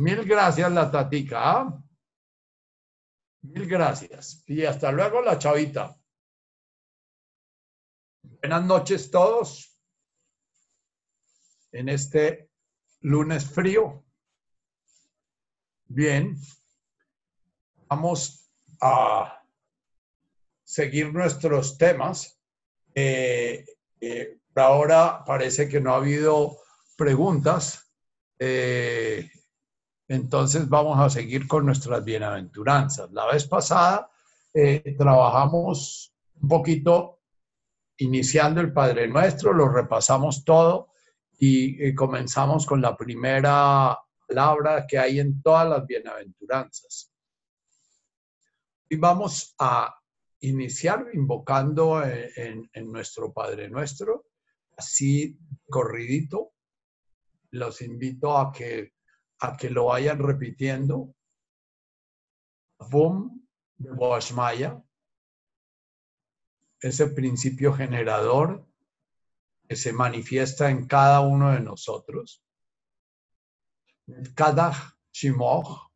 Mil gracias, la tatica. ¿ah? Mil gracias. Y hasta luego, la chavita. Buenas noches todos. En este lunes frío. Bien. Vamos a seguir nuestros temas. Eh, ahora parece que no ha habido preguntas. Eh, entonces vamos a seguir con nuestras bienaventuranzas. La vez pasada eh, trabajamos un poquito iniciando el Padre Nuestro, lo repasamos todo y, y comenzamos con la primera palabra que hay en todas las bienaventuranzas. Y vamos a iniciar invocando en, en, nuestro Padre Nuestro, así corridito. Los invito a que, a que lo vayan repitiendo. Boom de Boashmaya, ese principio generador que se manifiesta en cada uno de nosotros. Cada Shimoch,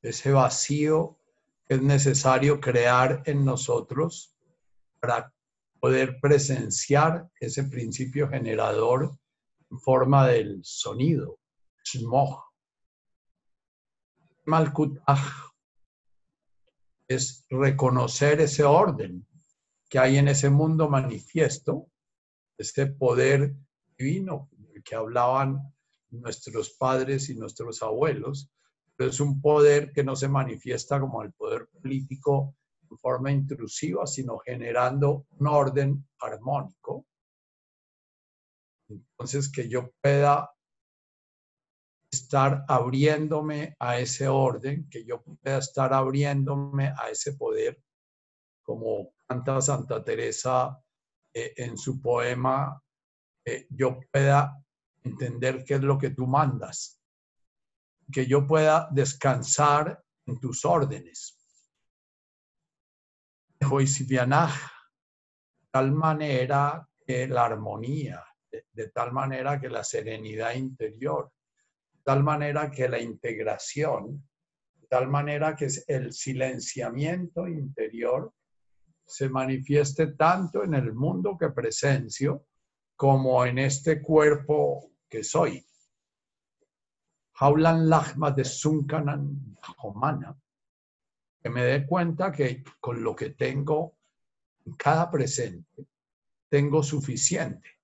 ese vacío es necesario crear en nosotros para poder presenciar ese principio generador en forma del sonido, es reconocer ese orden que hay en ese mundo manifiesto, este poder divino que hablaban nuestros padres y nuestros abuelos, es un poder que no se manifiesta como el poder político en forma intrusiva, sino generando un orden armónico. Entonces, que yo pueda estar abriéndome a ese orden, que yo pueda estar abriéndome a ese poder, como canta Santa Teresa eh, en su poema, eh, yo pueda entender qué es lo que tú mandas que yo pueda descansar en tus órdenes. de tal manera que la armonía, de, tal manera que la serenidad interior, tal manera que la integración, tal manera que el silenciamiento interior se manifieste tanto en el mundo que presencio como en este cuerpo que soy. Haulan Lachma de Sunkanan Homana, que me dé cuenta que con lo que tengo en cada presente, tengo suficiente.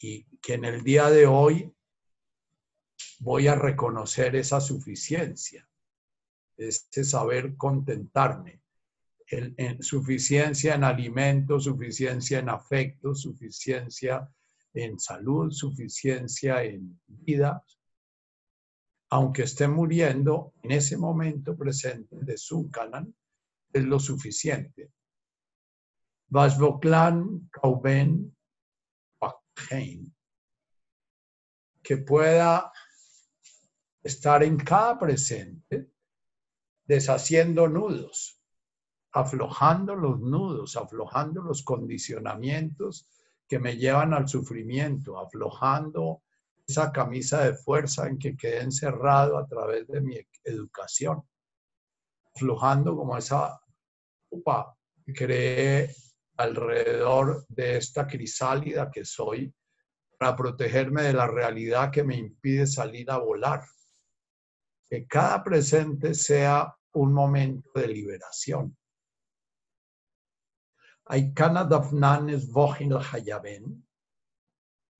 Y que en el día de hoy voy a reconocer esa suficiencia, ese saber contentarme. en suficiencia en alimento, suficiencia en afecto, suficiencia en salud, suficiencia en vida, aunque esté muriendo en ese momento presente de su canal, es lo suficiente. Vasvoklan Kauben que pueda estar en cada presente deshaciendo nudos, aflojando los nudos, aflojando los condicionamientos que me llevan al sufrimiento, aflojando esa camisa de fuerza en que quedé encerrado a través de mi educación, aflojando como esa upa que creé alrededor de esta crisálida que soy para protegerme de la realidad que me impide salir a volar. Que cada presente sea un momento de liberación.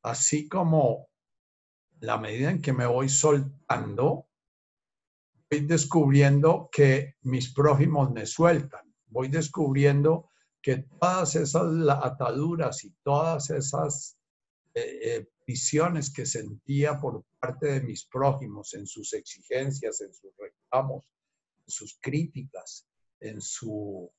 Así como la medida en que me voy soltando, voy descubriendo que mis prójimos me sueltan, voy descubriendo que todas esas ataduras y todas esas eh, eh, visiones que sentía por parte de mis prójimos en sus exigencias, en sus reclamos, en sus críticas, en su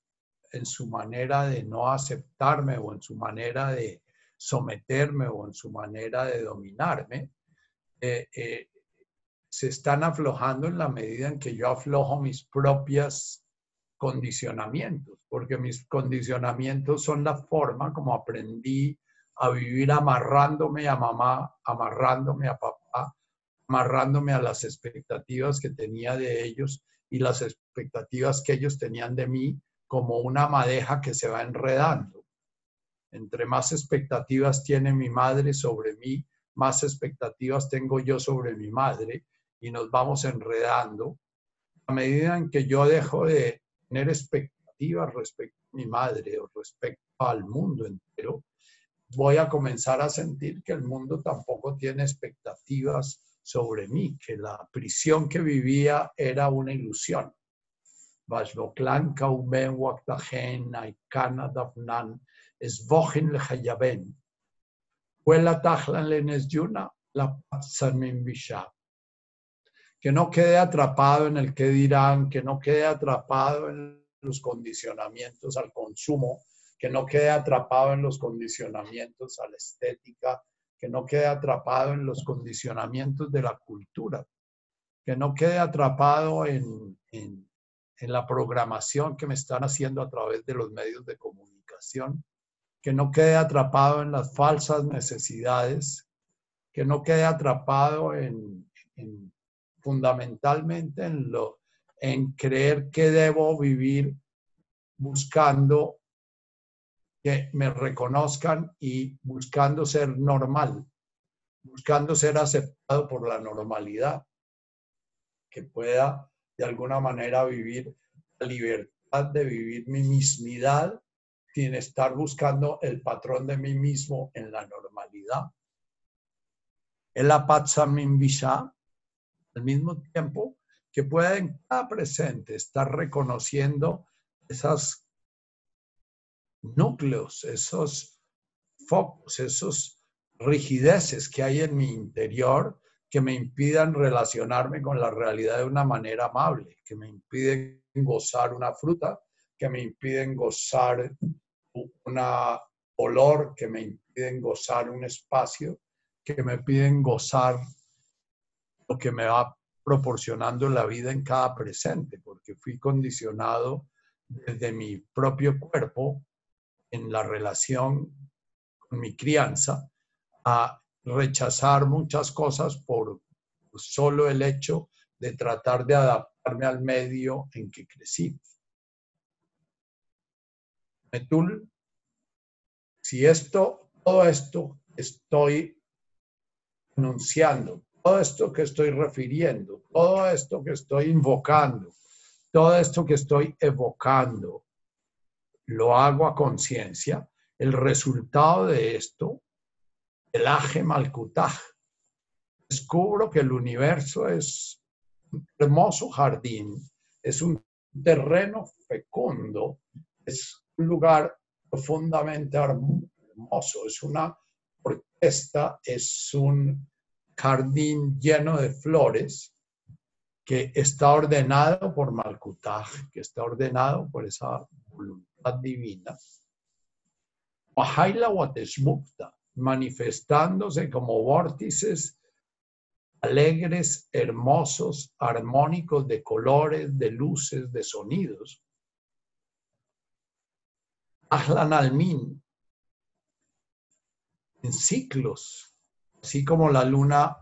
en su manera de no aceptarme o en su manera de someterme o en su manera de dominarme, eh, eh, se están aflojando en la medida en que yo aflojo mis propios condicionamientos, porque mis condicionamientos son la forma como aprendí a vivir amarrándome a mamá, amarrándome a papá, amarrándome a las expectativas que tenía de ellos y las expectativas que ellos tenían de mí como una madeja que se va enredando. Entre más expectativas tiene mi madre sobre mí, más expectativas tengo yo sobre mi madre y nos vamos enredando. A medida en que yo dejo de tener expectativas respecto a mi madre o respecto al mundo entero, voy a comenzar a sentir que el mundo tampoco tiene expectativas sobre mí, que la prisión que vivía era una ilusión. Que no quede atrapado en el que dirán, que no quede atrapado en los condicionamientos al consumo, que no quede atrapado en los condicionamientos a la estética, que no quede atrapado en los condicionamientos de la cultura, que no quede atrapado en, en, la programación que me están haciendo a través de los medios de comunicación, que no quede atrapado en las falsas necesidades, que no quede atrapado en, en fundamentalmente en, lo, en creer que debo vivir buscando que me reconozcan y buscando ser normal, buscando ser aceptado por la normalidad, que pueda de alguna manera vivir la libertad de vivir mi mismidad sin estar buscando el patrón de mí mismo en la normalidad. El visa al mismo tiempo que pueda en cada presente estar reconociendo esas núcleos, esos focos, esos rigideces que hay en mi interior que me impidan relacionarme con la realidad de una manera amable, que me impiden gozar una fruta, que me impiden gozar un olor, que me impiden gozar un espacio, que me piden gozar lo que me va proporcionando la vida en cada presente, porque fui condicionado desde mi propio cuerpo en la relación con mi crianza a rechazar muchas cosas por solo el hecho de tratar de adaptarme al medio en que crecí. Metul, si esto, todo esto estoy anunciando, todo esto que estoy refiriendo, todo esto que estoy invocando, todo esto que estoy evocando, lo hago a conciencia, el resultado de esto, el aje malkutaj, descubro que el universo es un hermoso jardín, es un terreno fecundo, es un lugar profundamente hermoso, es una orquesta, es un jardín lleno de flores que está ordenado por Malkutaj, que está ordenado por esa divina, manifestándose como vórtices alegres, hermosos, armónicos de colores, de luces, de sonidos. Ahlan Almin, en ciclos, así como la luna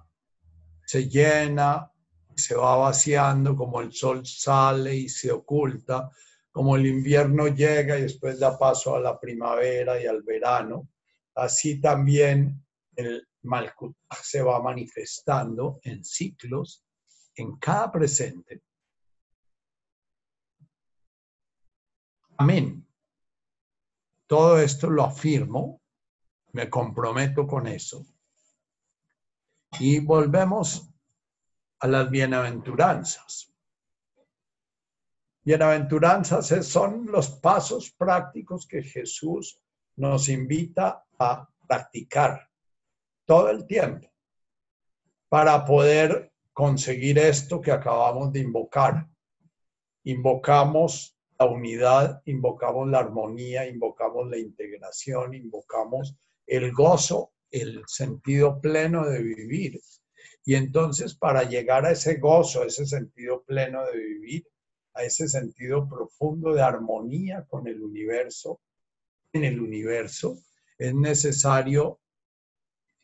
se llena, se va vaciando, como el sol sale y se oculta, como el invierno llega y después da paso a la primavera y al verano, así también el Malkutaj se va manifestando en ciclos en cada presente. Amén. Todo esto lo afirmo, me comprometo con eso. Y volvemos a las bienaventuranzas. Bienaventuranzas son los pasos prácticos que Jesús nos invita a practicar todo el tiempo para poder conseguir esto que acabamos de invocar. Invocamos la unidad, invocamos la armonía, invocamos la integración, invocamos el gozo, el sentido pleno de vivir. Y entonces para llegar a ese gozo, ese sentido pleno de vivir, a ese sentido profundo de armonía con el universo, en el universo, es necesario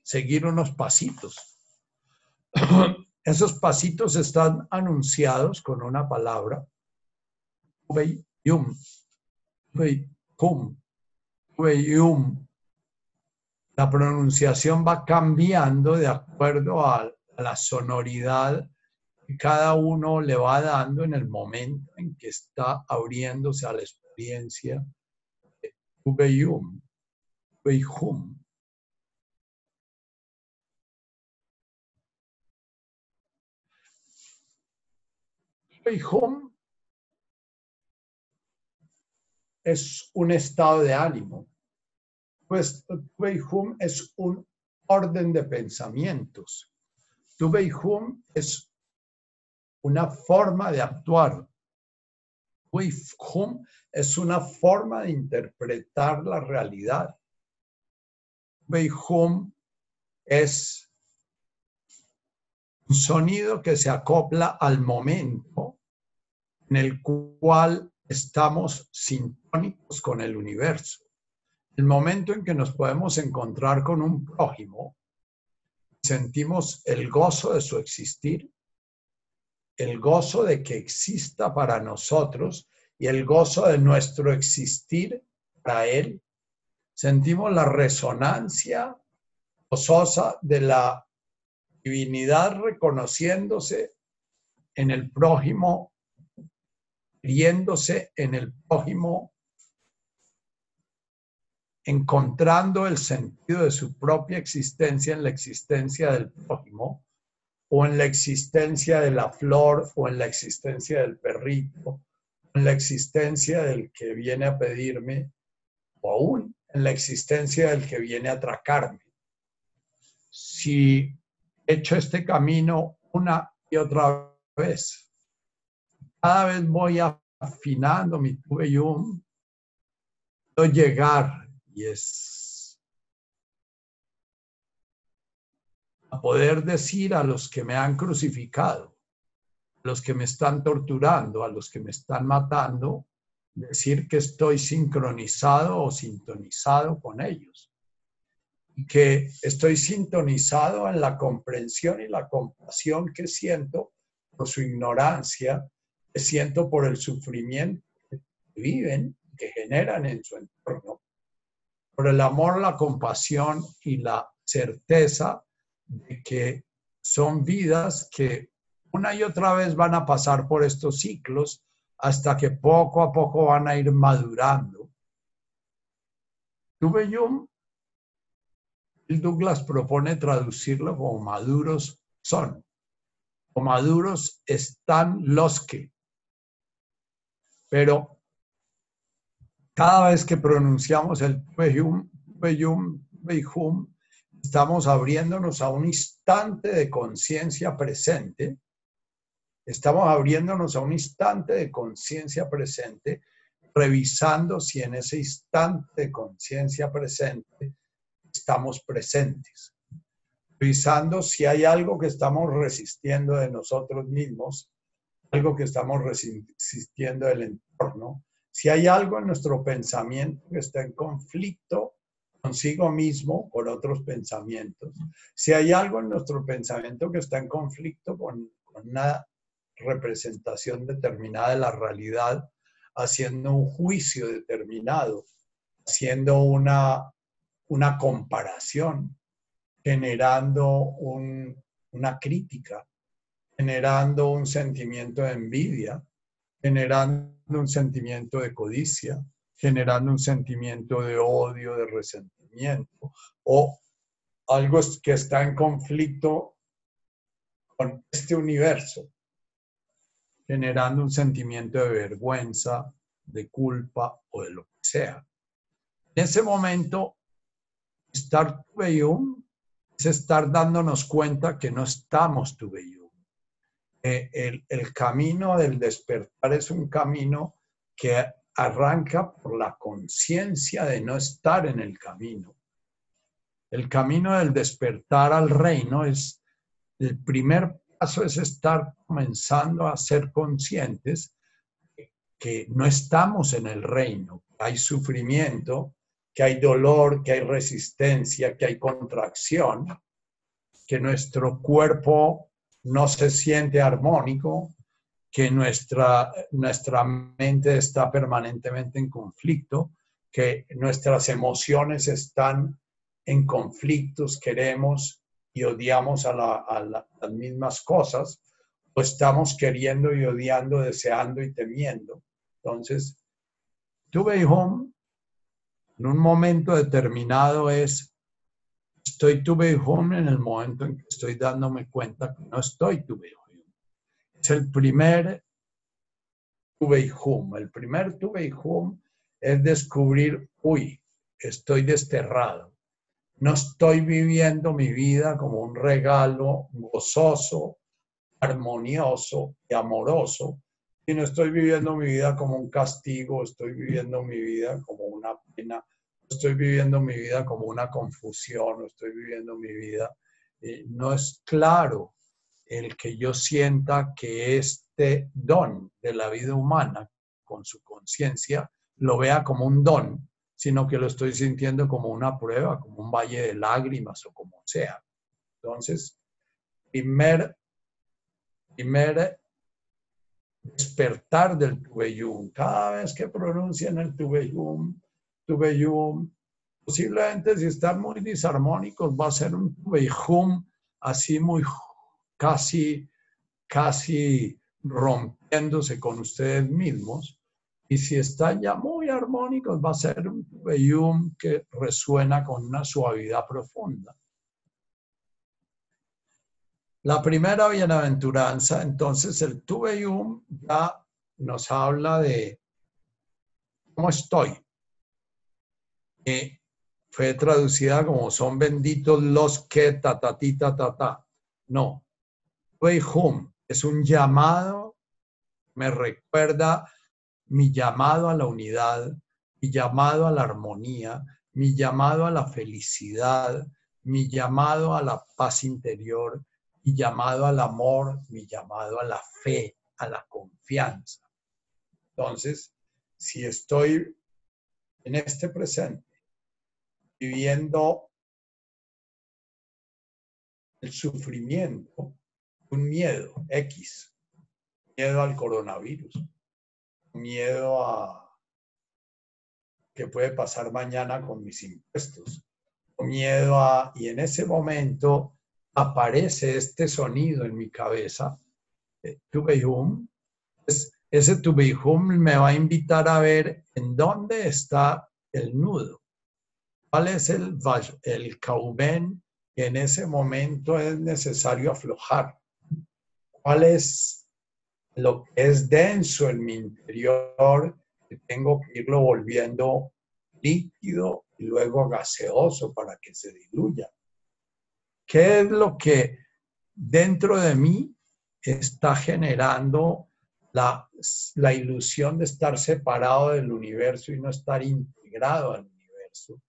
seguir unos pasitos. Esos pasitos están anunciados con una palabra. La pronunciación va cambiando de acuerdo a, la sonoridad cada uno le va dando en el momento en que está abriéndose a la experiencia. Ubeyum, Ubeyhum. Home es un estado de ánimo. Pues Home es un orden de pensamientos. Home es una forma de actuar. Home es una forma de interpretar la realidad. Home es un sonido que se acopla al momento en el cual estamos sintónicos con el universo. El momento en que nos podemos encontrar con un prójimo, sentimos el gozo de su existir, el gozo de que exista para nosotros y el gozo de nuestro existir para él. Sentimos la resonancia gozosa de la divinidad reconociéndose en el prójimo viéndose en el prójimo, encontrando el sentido de su propia existencia en la existencia del prójimo, o en la existencia de la flor, o en la existencia del perrito, en la existencia del que viene a pedirme, o aún en la existencia del que viene a atracarme. Si he hecho este camino una y otra vez, cada vez voy afinando mi tubeyum, puedo llegar y es a poder decir a los que me han crucificado, los que me están torturando, a los que me están matando, decir que estoy sincronizado o sintonizado con ellos. Y que estoy sintonizado en la comprensión y la compasión que siento por su ignorancia siento por el sufrimiento que viven, que generan en su entorno, por el amor, la compasión y la certeza de que son vidas que una y otra vez van a pasar por estos ciclos hasta que poco a poco van a ir madurando. Tuve yo, Douglas propone traducirlo como maduros son, o maduros están los que. Pero cada vez que pronunciamos el Behum, Behum, Behum, estamos abriéndonos a un instante de conciencia presente. Estamos abriéndonos a un instante de conciencia presente, revisando si en ese instante de conciencia presente estamos presentes. Revisando si hay algo que estamos resistiendo de nosotros mismos algo que estamos resistiendo del entorno, si hay algo en nuestro pensamiento que está en conflicto consigo mismo, con otros pensamientos, si hay algo en nuestro pensamiento que está en conflicto con, una representación determinada de la realidad, haciendo un juicio determinado, haciendo una, una comparación, generando una crítica, generando un sentimiento de envidia, generando un sentimiento de codicia, generando un sentimiento de odio, de resentimiento, o algo que está en conflicto con este universo, generando un sentimiento de vergüenza, de culpa o de lo que sea. En ese momento, estar tubeyum es estar dándonos cuenta que no estamos tubeyum el, el camino del despertar es un camino que arranca por la conciencia de no estar en el camino. El camino del despertar al reino es, el primer paso es estar comenzando a ser conscientes que no estamos en el reino, hay sufrimiento, que hay dolor, que hay resistencia, que hay contracción, que nuestro cuerpo no se siente armónico, que nuestra, nuestra mente está permanentemente en conflicto, que nuestras emociones están en conflictos, queremos y odiamos a, las mismas cosas, o estamos queriendo y odiando, deseando y temiendo. Entonces, tuve home en un momento determinado es, estoy tuve home en el momento en que estoy dándome cuenta que no estoy tuve home. Es el primer tuve home. El primer tuve home es descubrir, uy, estoy desterrado. No estoy viviendo mi vida como un regalo gozoso, armonioso y amoroso, sino estoy viviendo mi vida como un castigo, estoy viviendo mi vida como una pena, estoy viviendo mi vida como una confusión, estoy viviendo mi vida. Eh, no es claro el que yo sienta que este don de la vida humana con su conciencia lo vea como un don, sino que lo estoy sintiendo como una prueba, como un valle de lágrimas o como sea. Entonces, primer, primer despertar del Tubeyum. Cada vez que pronuncian el Tubeyum, Tubeyum, posiblemente si están muy disarmónicos va a ser un Tubeyum así muy casi, casi rompiéndose con ustedes mismos y si están ya muy armónicos, va a ser un tubeyum que resuena con una suavidad profunda. La primera bienaventuranza, entonces el tubeyum ya nos habla de cómo estoy. Y fue traducida como son benditos los que ta ta ti ta ta ta. No. Tubeyum es un llamado, me recuerda mi llamado a la unidad, mi llamado a la armonía, mi llamado a la felicidad, mi llamado a la paz interior, mi llamado al amor, mi llamado a la fe, a la confianza. Entonces, si estoy en este presente viviendo el sufrimiento, un miedo X, miedo al coronavirus, miedo a qué puede pasar mañana con mis impuestos, miedo a, y en ese momento aparece este sonido en mi cabeza, eh, pues ese Tubehum me va a invitar a ver en dónde está el nudo, cuál es el, el cauben que en ese momento es necesario aflojar, cuál es lo que es denso en mi interior, que tengo que irlo volviendo líquido y luego gaseoso para que se diluya. ¿Qué es lo que dentro de mí está generando la, ilusión de estar separado del universo y no estar integrado al universo?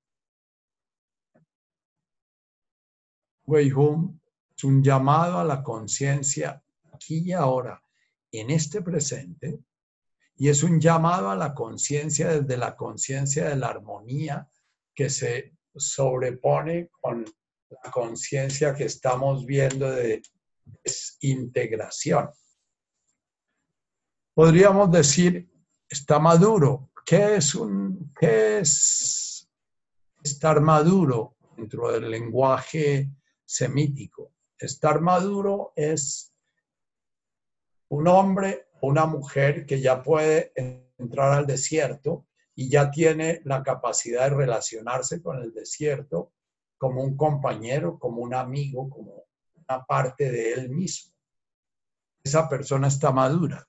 Wei Hum es un llamado a la conciencia aquí y ahora en este presente y es un llamado a la conciencia desde la conciencia de la armonía que se sobrepone con la conciencia que estamos viendo de desintegración. Podríamos decir, está maduro. ¿Qué es, un, qué es estar maduro dentro del lenguaje semítico? Estar maduro es un hombre o una mujer que ya puede entrar al desierto y ya tiene la capacidad de relacionarse con el desierto como un compañero, como un amigo, como una parte de él mismo. Esa persona está madura.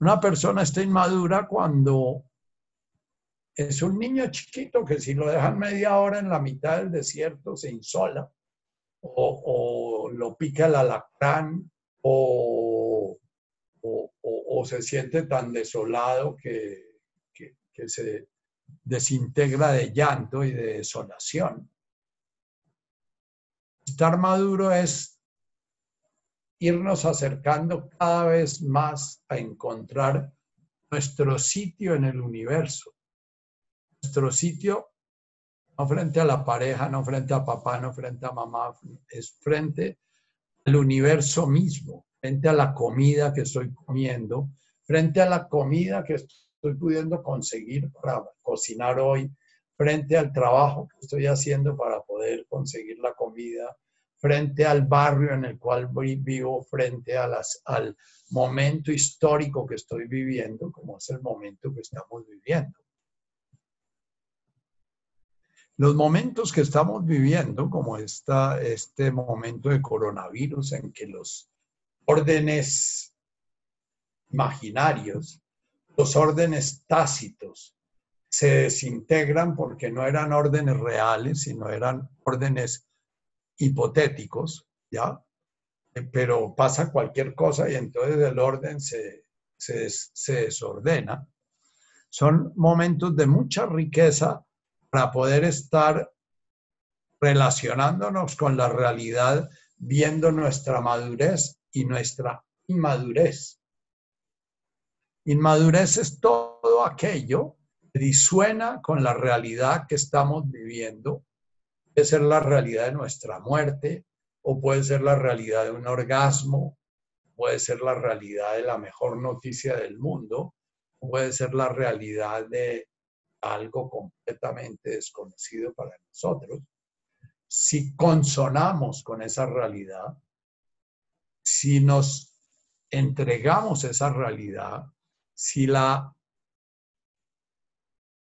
Una persona está inmadura cuando es un niño chiquito que si lo dejan media hora en la mitad del desierto se insola o, o lo pica el alacrán o se siente tan desolado que, que, se desintegra de llanto y de desolación. Estar maduro es irnos acercando cada vez más a encontrar nuestro sitio en el universo. Nuestro sitio no frente a la pareja, no frente a papá, no frente a mamá, es frente al universo mismo frente a la comida que estoy comiendo, frente a la comida que estoy pudiendo conseguir para cocinar hoy, frente al trabajo que estoy haciendo para poder conseguir la comida, frente al barrio en el cual vivo, frente a al momento histórico que estoy viviendo, como es el momento que estamos viviendo. Los momentos que estamos viviendo, como esta, este momento de coronavirus en que los órdenes imaginarios, los órdenes tácitos, se desintegran porque no eran órdenes reales, sino eran órdenes hipotéticos, ¿ya? Eh, pero pasa cualquier cosa y entonces el orden se, se, desordena. Son momentos de mucha riqueza para poder estar relacionándonos con la realidad, viendo nuestra madurez y nuestra inmadurez. Inmadurez es todo aquello que disuena con la realidad que estamos viviendo Puede ser la realidad de nuestra muerte o puede ser la realidad de un orgasmo, puede ser la realidad de la mejor noticia del mundo, puede ser la realidad de algo completamente desconocido para nosotros. Si consonamos con esa realidad, si nos entregamos esa realidad, si la,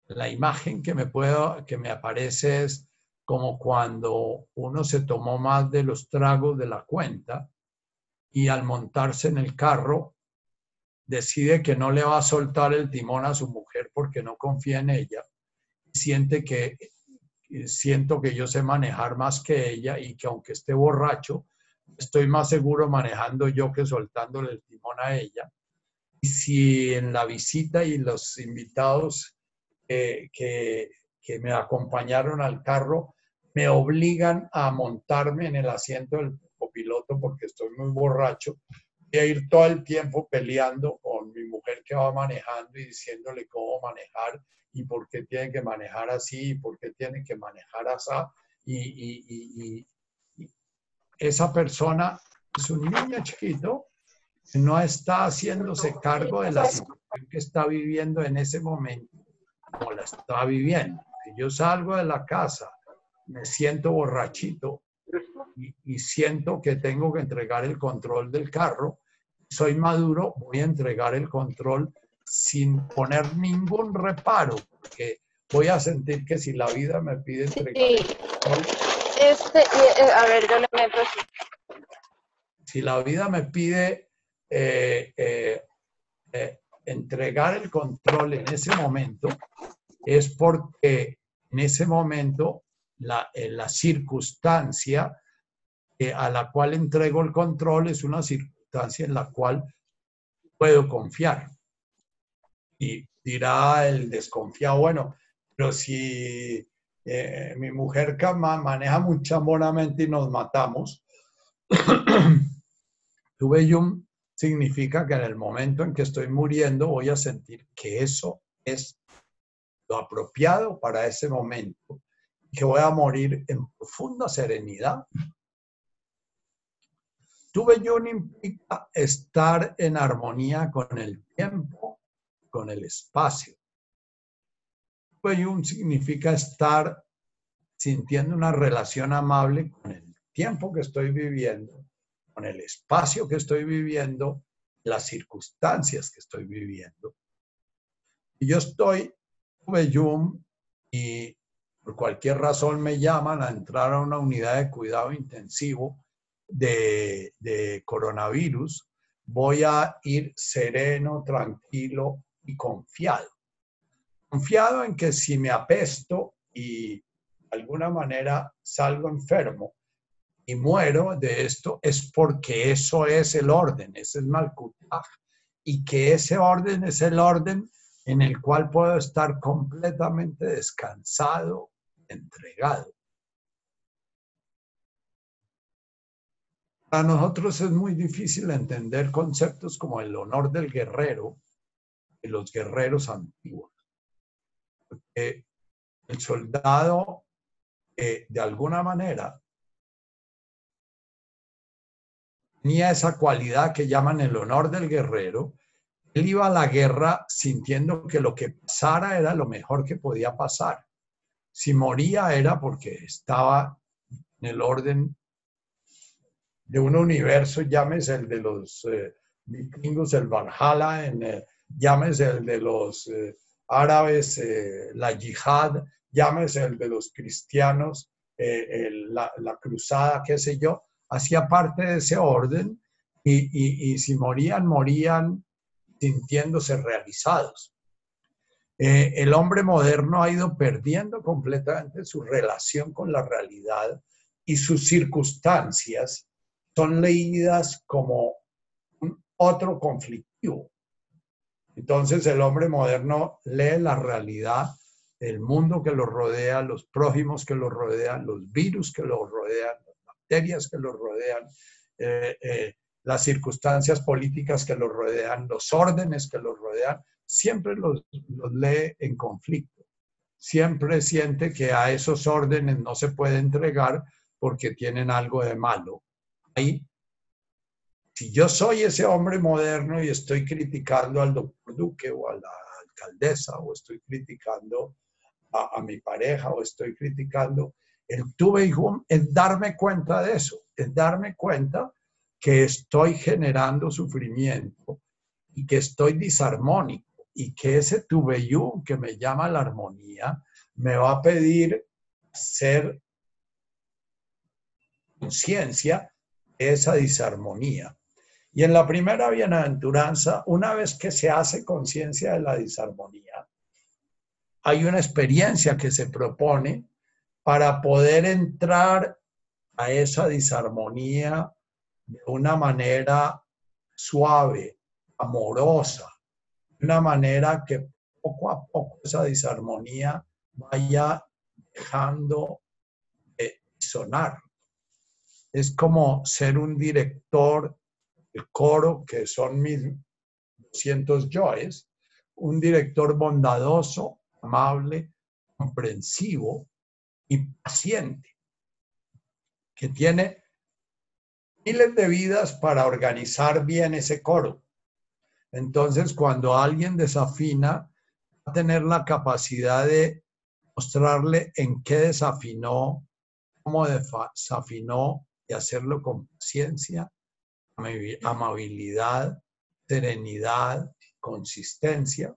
la imagen que me, puedo, que me aparece es como cuando uno se tomó más de los tragos de la cuenta y al montarse en el carro decide que no le va a soltar el timón a su mujer porque no confía en ella. Siente que siento que yo sé manejar más que ella y que aunque esté borracho, estoy más seguro manejando yo que soltándole el timón a ella. Y si en la visita y los invitados que, que me acompañaron al carro me obligan a montarme en el asiento del copiloto porque estoy muy borracho y a ir todo el tiempo peleando con mi mujer que va manejando y diciéndole cómo manejar y por qué tiene que manejar así y por qué tiene que manejar así. Y, esa persona es un niño chiquito que no está haciéndose cargo de la situación que está viviendo en ese momento, como la está viviendo. Si yo salgo de la casa me siento borrachito y, siento que tengo que entregar el control del carro, soy maduro, voy a entregar el control sin poner ningún reparo, porque voy a sentir que si la vida me pide entregar el control, este, eh, a ver, yo le meto Si la vida me pide eh, eh, entregar el control en ese momento, es porque en ese momento la, la circunstancia a la cual entrego el control es una circunstancia en la cual puedo confiar. Y dirá el desconfiado, bueno, pero si eh, mi mujer maneja muy chamoramente y nos matamos, tuve yum significa que en el momento en que estoy muriendo voy a sentir que eso es lo apropiado para ese momento que voy a morir en profunda serenidad. Tuve Yun implica estar en armonía con el tiempo, con el espacio. Yun significa estar sintiendo una relación amable con el tiempo que estoy viviendo, con el espacio que estoy viviendo, las circunstancias que estoy viviendo. Y yo estoy, tuve Yum y por cualquier razón me llaman a entrar a una unidad de cuidado intensivo de, coronavirus, voy a ir sereno, tranquilo y confiado. Confiado en que si me apesto y de alguna manera salgo enfermo y muero de esto, es porque eso es el orden, ese es Malkutaj, y que ese orden es el orden en el cual puedo estar completamente descansado, entregado. Para nosotros es muy difícil entender conceptos como el honor del guerrero y los guerreros antiguos. El soldado, de alguna manera, tenía esa cualidad que llaman el honor del guerrero. Él iba a la guerra sintiendo que lo que pasara era lo mejor que podía pasar. Si moría era porque estaba en el orden de un universo, llámese el de los eh, vikingos, el Valhalla, en, eh, llámese el de los eh, árabes, eh, la yihad, llámese el de los cristianos, eh, la, cruzada, qué sé yo, hacía parte de ese orden y, si morían, morían sintiéndose realizados. el hombre moderno ha ido perdiendo completamente su relación con la realidad y sus circunstancias son leídas como otro conflictivo. Entonces el hombre moderno lee la realidad, el mundo que lo rodea, los prójimos que lo rodean, los virus que lo rodean, las bacterias que lo rodean, eh, eh, las circunstancias políticas que lo rodean, los órdenes que lo rodean, siempre los, los lee en conflicto. Siempre siente que a esos órdenes no se puede entregar porque tienen algo de malo. Ahí si yo soy ese hombre moderno y estoy criticando al doctor Duque o a la alcaldesa o estoy criticando a, mi pareja o estoy criticando, el tuve es darme cuenta de eso, es darme cuenta que estoy generando sufrimiento y que estoy disarmónico y que ese tuve que me llama la armonía me va a pedir ser conciencia de esa disarmonía. Y en la primera bienaventuranza, una vez que se hace conciencia de la disarmonía, hay una experiencia que se propone para poder entrar a esa disarmonía de una manera suave, amorosa, de una manera que poco a poco esa disarmonía vaya dejando de sonar. Es como ser un director el coro, que son 1200 yoes, un director bondadoso, amable, comprensivo y paciente, que tiene miles de vidas para organizar bien ese coro. Entonces, cuando alguien desafina, va a tener la capacidad de mostrarle en qué desafinó, cómo desafinó y hacerlo con paciencia amabilidad, serenidad, consistencia.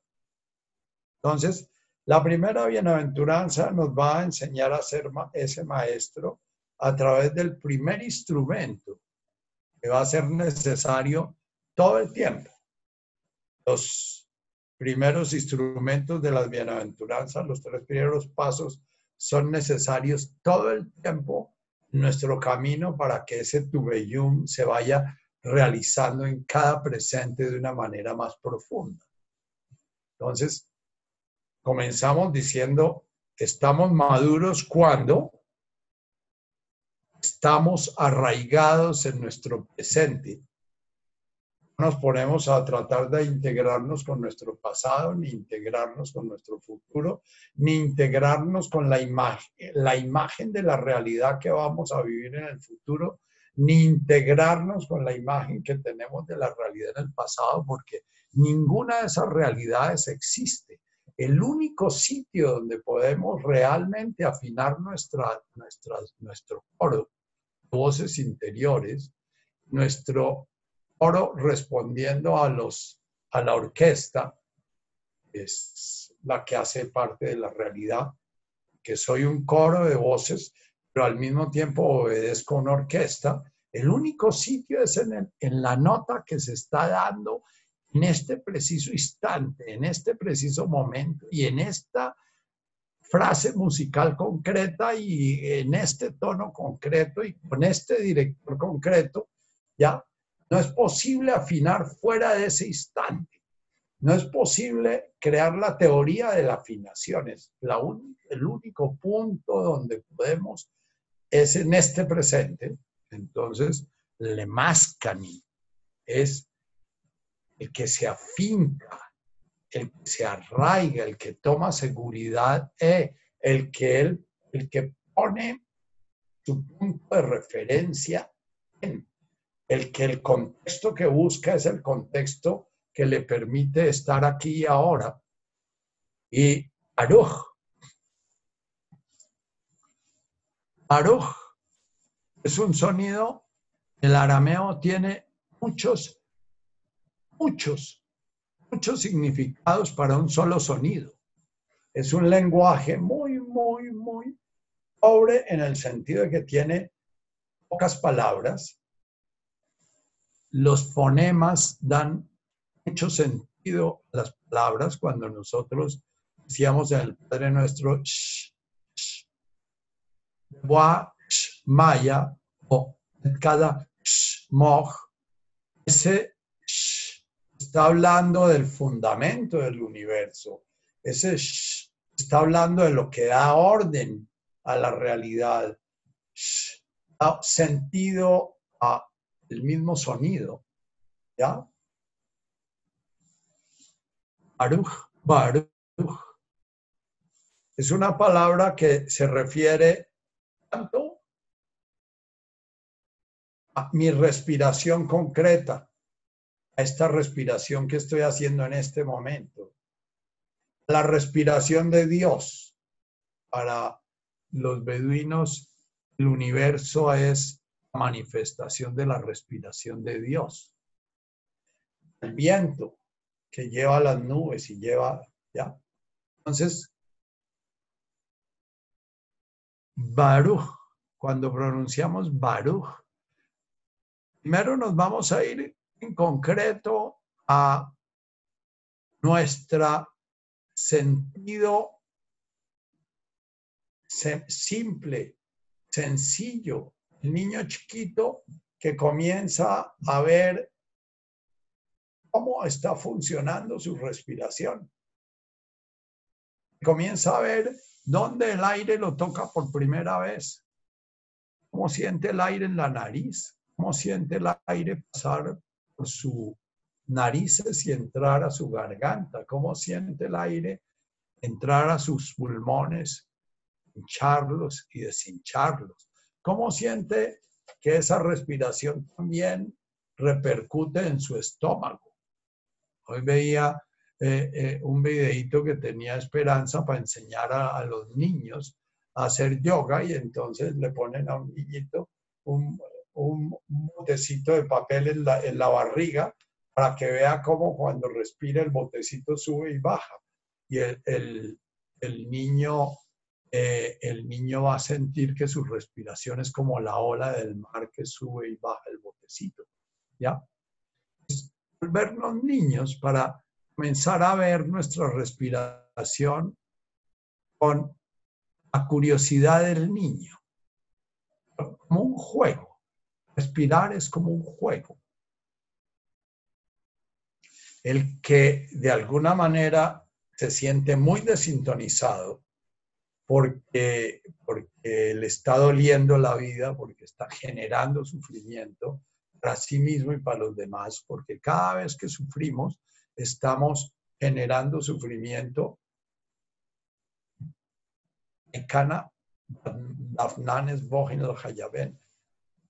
Entonces, la primera bienaventuranza nos va a enseñar a ser ese maestro a través del primer instrumento que va a ser necesario todo el tiempo. Los primeros instrumentos de las bienaventuranzas, los tres primeros pasos, son necesarios todo el tiempo en nuestro camino para que ese tubeyum se vaya realizando en cada presente de una manera más profunda. Entonces, comenzamos diciendo, estamos maduros cuando estamos arraigados en nuestro presente. No nos ponemos a tratar de integrarnos con nuestro pasado, ni integrarnos con nuestro futuro, ni integrarnos con la imagen, la imagen de la realidad que vamos a vivir en el futuro, ni integrarnos con la imagen que tenemos de la realidad en el pasado, porque ninguna de esas realidades existe. El único sitio donde podemos realmente afinar nuestra, nuestro coro, voces interiores, nuestro coro respondiendo a, los, a la orquesta, es la que hace parte de la realidad, que soy un coro de voces pero al mismo tiempo obedezco una orquesta, el único sitio es en, en la nota que se está dando en este preciso instante, en este preciso momento y en esta frase musical concreta y en este tono concreto y con este director concreto, ya no es posible afinar fuera de ese instante. No es posible crear la teoría de la afinación. Es la el único punto donde podemos es en este presente, entonces le mascani es el que se afinca, el que se arraiga, el que toma seguridad, eh, el, que él, el que pone su punto de referencia en. el que el contexto que busca es el contexto que le permite estar aquí y ahora. Y Aruj. Aruj es un sonido, el arameo tiene muchos, muchos, muchos significados para un solo sonido. Es un lenguaje muy, muy, muy pobre en el sentido de que tiene pocas palabras. Los fonemas dan mucho sentido a las palabras cuando nosotros decíamos en el Padre Nuestro, maya o cada sh, moj, ese está hablando del fundamento del universo. Ese está hablando de lo que da orden a la realidad. Da sentido a el mismo sonido. ¿Ya? Baruch, Baruch. Es una palabra que se refiere tanto mi respiración concreta, a esta respiración que estoy haciendo en este momento, la respiración de Dios. Para los beduinos, el universo es manifestación de la respiración de Dios. El viento que lleva las nubes y lleva, ¿ya? Entonces, Baruch, cuando pronunciamos Baruch, primero nos vamos a ir en concreto a nuestro sentido simple, sencillo. El niño chiquito que comienza a ver cómo está funcionando su respiración. Comienza a ver dónde el aire lo toca por primera vez. Cómo siente el aire en la nariz. Cómo siente el aire pasar por su narices y entrar a su garganta. Cómo siente el aire entrar a sus pulmones, hincharlos y deshincharlos. Cómo siente que esa respiración también repercute en su estómago. Hoy veía eh, eh, un videito que tenía esperanza para enseñar a, los niños a hacer yoga y entonces le ponen a un niñito un, un, botecito de papel en la, en la barriga para que vea cómo cuando respira el botecito sube y baja. Y el, el, niño, eh, el niño va a sentir que su respiración es como la ola del mar que sube y baja el botecito. ¿Ya? volvernos niños para comenzar a ver nuestra respiración con la curiosidad del niño, como un juego. Respirar es como un juego. El que de alguna manera se siente muy desintonizado porque, porque le está doliendo la vida, porque está generando sufrimiento, para sí mismo y para los demás, porque cada vez que sufrimos estamos generando sufrimiento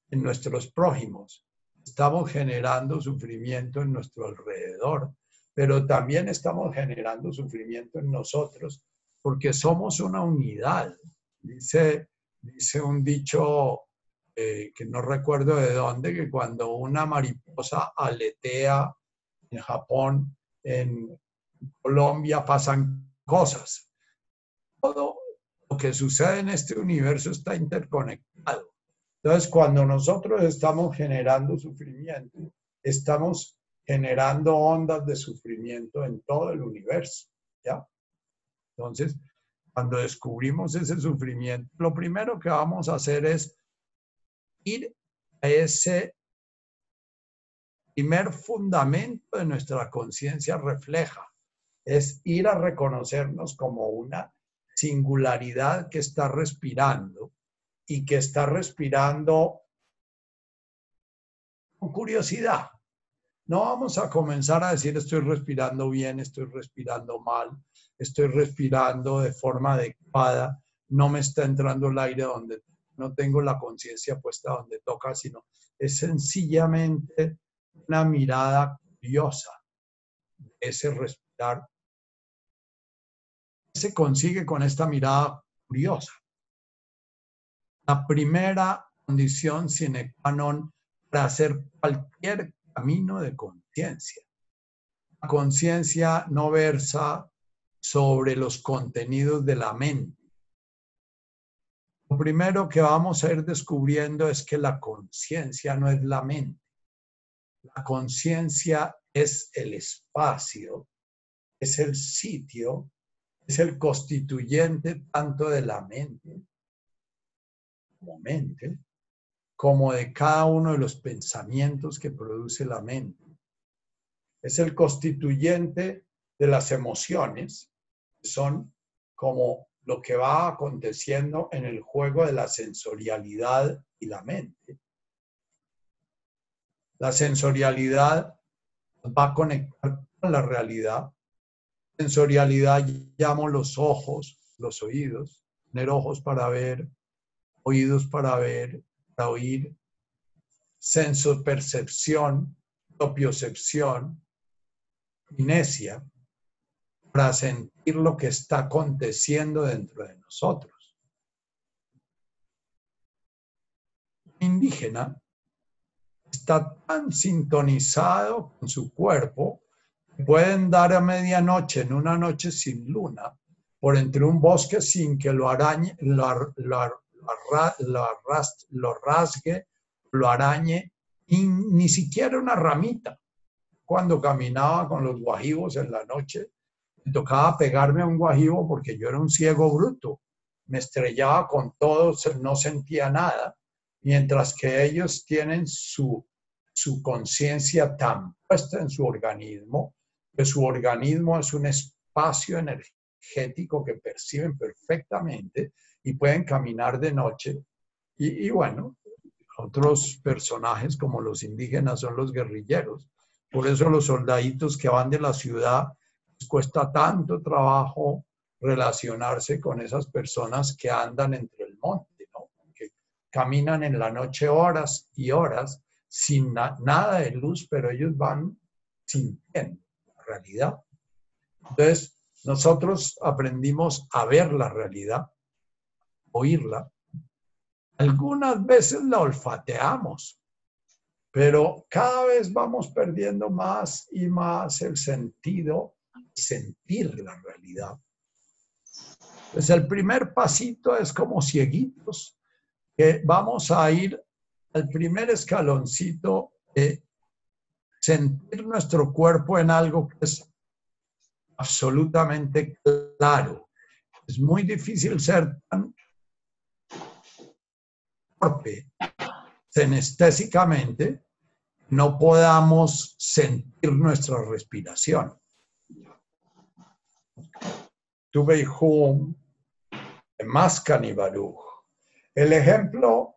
en nuestros prójimos. Estamos generando sufrimiento en nuestro alrededor, pero también estamos generando sufrimiento en nosotros porque somos una unidad. Dice, dice un dicho eh, que no recuerdo de dónde, que cuando una mariposa aletea en Japón, en Colombia pasan cosas. Todo lo que sucede en este universo está interconectado. Entonces, cuando nosotros estamos generando sufrimiento, estamos generando ondas de sufrimiento en todo el universo, ¿ya? Entonces, cuando descubrimos ese sufrimiento, lo primero que vamos a hacer es ir a ese primer fundamento de nuestra conciencia refleja, es ir a reconocernos como una singularidad que está respirando y que está respirando con curiosidad. No vamos a comenzar a decir estoy respirando bien, estoy respirando mal, estoy respirando de forma adecuada, no me está entrando el aire donde no tengo la conciencia puesta donde toca, sino es sencillamente una mirada curiosa, ese respirar. Se consigue con esta mirada curiosa. La primera condición sine qua non para hacer cualquier camino de conciencia. La conciencia no versa sobre los contenidos de la mente. Lo primero que vamos a ir descubriendo es que la conciencia no es la mente. La conciencia es el espacio, es el sitio, es el constituyente tanto de la mente como mente, como de cada uno de los pensamientos que produce la mente. Es el constituyente de las emociones, que son como lo que va aconteciendo en el juego de la sensorialidad y la mente. La sensorialidad va a conectar con la realidad. Sensorialidad llamo los ojos, los oídos, tener ojos para ver, oídos para ver, para oír, senso percepción, propiocepción, inesia, para sentir lo que está aconteciendo dentro de nosotros. indígena está tan sintonizado con su cuerpo que pueden dar a medianoche, en una noche sin luna, por entre un bosque sin que lo arañe, lo rasgue, lo arañe, y ni siquiera una ramita. Cuando caminaba con los guajivos en la noche, me tocaba pegarme a un guajivo porque yo era un ciego bruto. Me estrellaba con todo, no sentía nada, mientras que ellos tienen su, su conciencia tan puesta en su organismo, que su organismo es un espacio energético que perciben perfectamente y pueden caminar de noche. Y, y bueno, otros personajes como los indígenas son los guerrilleros. Por eso los soldaditos que van de la ciudad cuesta tanto trabajo relacionarse con esas personas que andan entre el monte, ¿no? que caminan en la noche horas y horas sin nada de luz, pero ellos van sintiendo la realidad. Entonces, nosotros aprendimos a ver la realidad, oírla. Algunas veces la olfateamos, pero cada vez vamos perdiendo más y más el sentido sentir la realidad. Pues el primer pasito es como cieguitos, que vamos a ir al primer escaloncito de sentir nuestro cuerpo en algo que es absolutamente claro. Es muy difícil ser tan senestésicamente, no podamos sentir nuestra respiración. Tuve home más Baruch. El ejemplo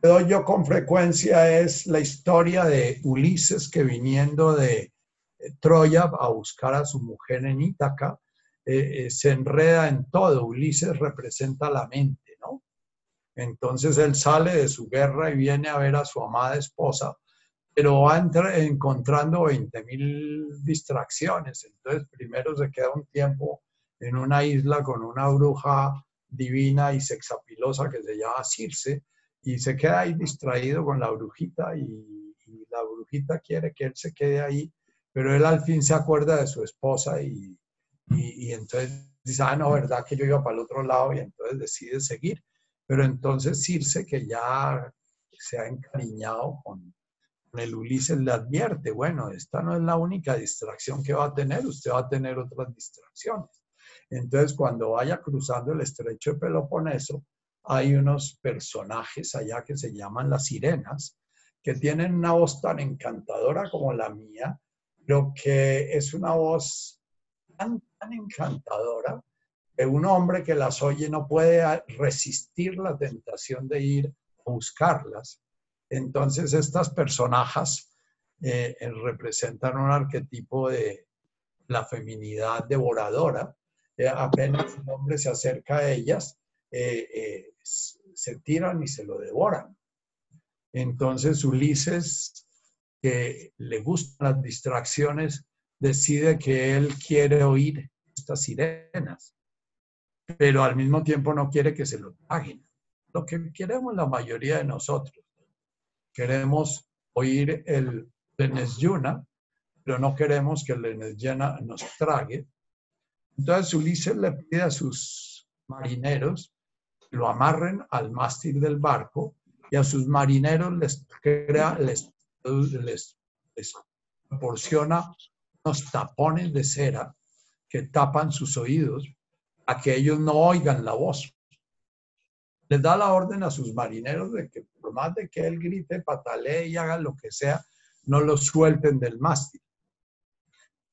que doy yo con frecuencia es la historia de Ulises que viniendo de Troya a buscar a su mujer en Ítaca, eh, eh, se enreda en todo. Ulises representa la mente. Entonces él sale de su guerra y viene a ver a su amada esposa pero va encontrando 20 mil distracciones. Entonces, primero se queda un tiempo en una isla con una bruja divina y sexapilosa que se llama Circe, y se queda ahí distraído con la brujita y, la brujita quiere que él se quede ahí, pero él al fin se acuerda de su esposa y, y, entonces dice, ah, no, verdad que yo iba para el otro lado y entonces decide seguir. Pero entonces Circe, que ya se ha encariñado con, el Ulises le advierte, bueno, esta no es la única distracción que va a tener, usted va a tener otras distracciones. Entonces, cuando vaya cruzando el estrecho de Peloponeso, hay unos personajes allá que se llaman las sirenas, que tienen una voz tan encantadora como la mía, pero que es una voz tan, encantadora un hombre que las oye no puede resistir la tentación de ir a buscarlas entonces, estas personajes eh, eh, representan un arquetipo de la feminidad devoradora. Eh, apenas un hombre se acerca a ellas, se tiran y se lo devoran. Entonces Ulises, que le gustan las distracciones, decide que él quiere oír estas sirenas, pero al mismo tiempo no quiere que se lo paguen. Lo que queremos la mayoría de nosotros. Queremos oír el Yuna, pero no queremos que el Yuna nos trague. Entonces Ulises le pide a sus marineros que lo amarren al mástil del barco y a sus marineros les, crea, les proporciona unos tapones de cera que tapan sus oídos a que ellos no oigan la voz. Les da la orden a sus marineros de que por más de que él grite, patalee y haga lo que sea, no lo suelten del mástil.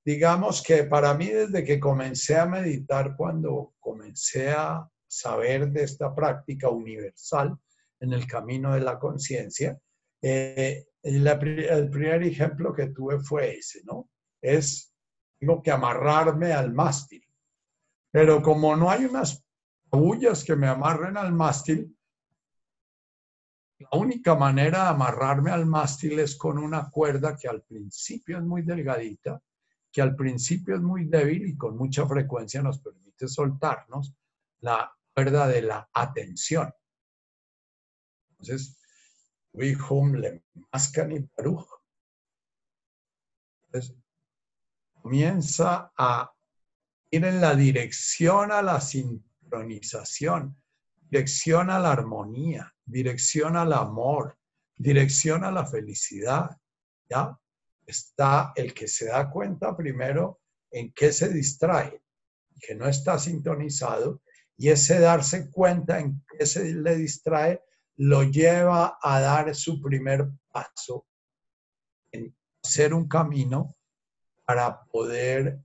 Digamos que para mí desde que comencé a meditar, cuando comencé a saber de esta práctica universal en el camino de la conciencia, eh, el primer ejemplo que tuve fue ese, ¿no? Es, tengo que amarrarme al mástil. Pero como no hay unas agullas que me amarren al mástil, la única manera de amarrarme al mástil es con una cuerda que al principio es muy delgadita, que al principio es muy débil y con mucha frecuencia nos permite soltarnos la cuerda de la atención. Entonces, le Entonces, comienza a ir la dirección a la sincronización, dirección a la armonía, dirección al amor, dirección a la felicidad. ¿Ya? Está el que se da cuenta primero en qué se distrae, que no está sintonizado, y ese darse cuenta en qué se le distrae lo lleva a dar su primer paso en hacer un camino para poder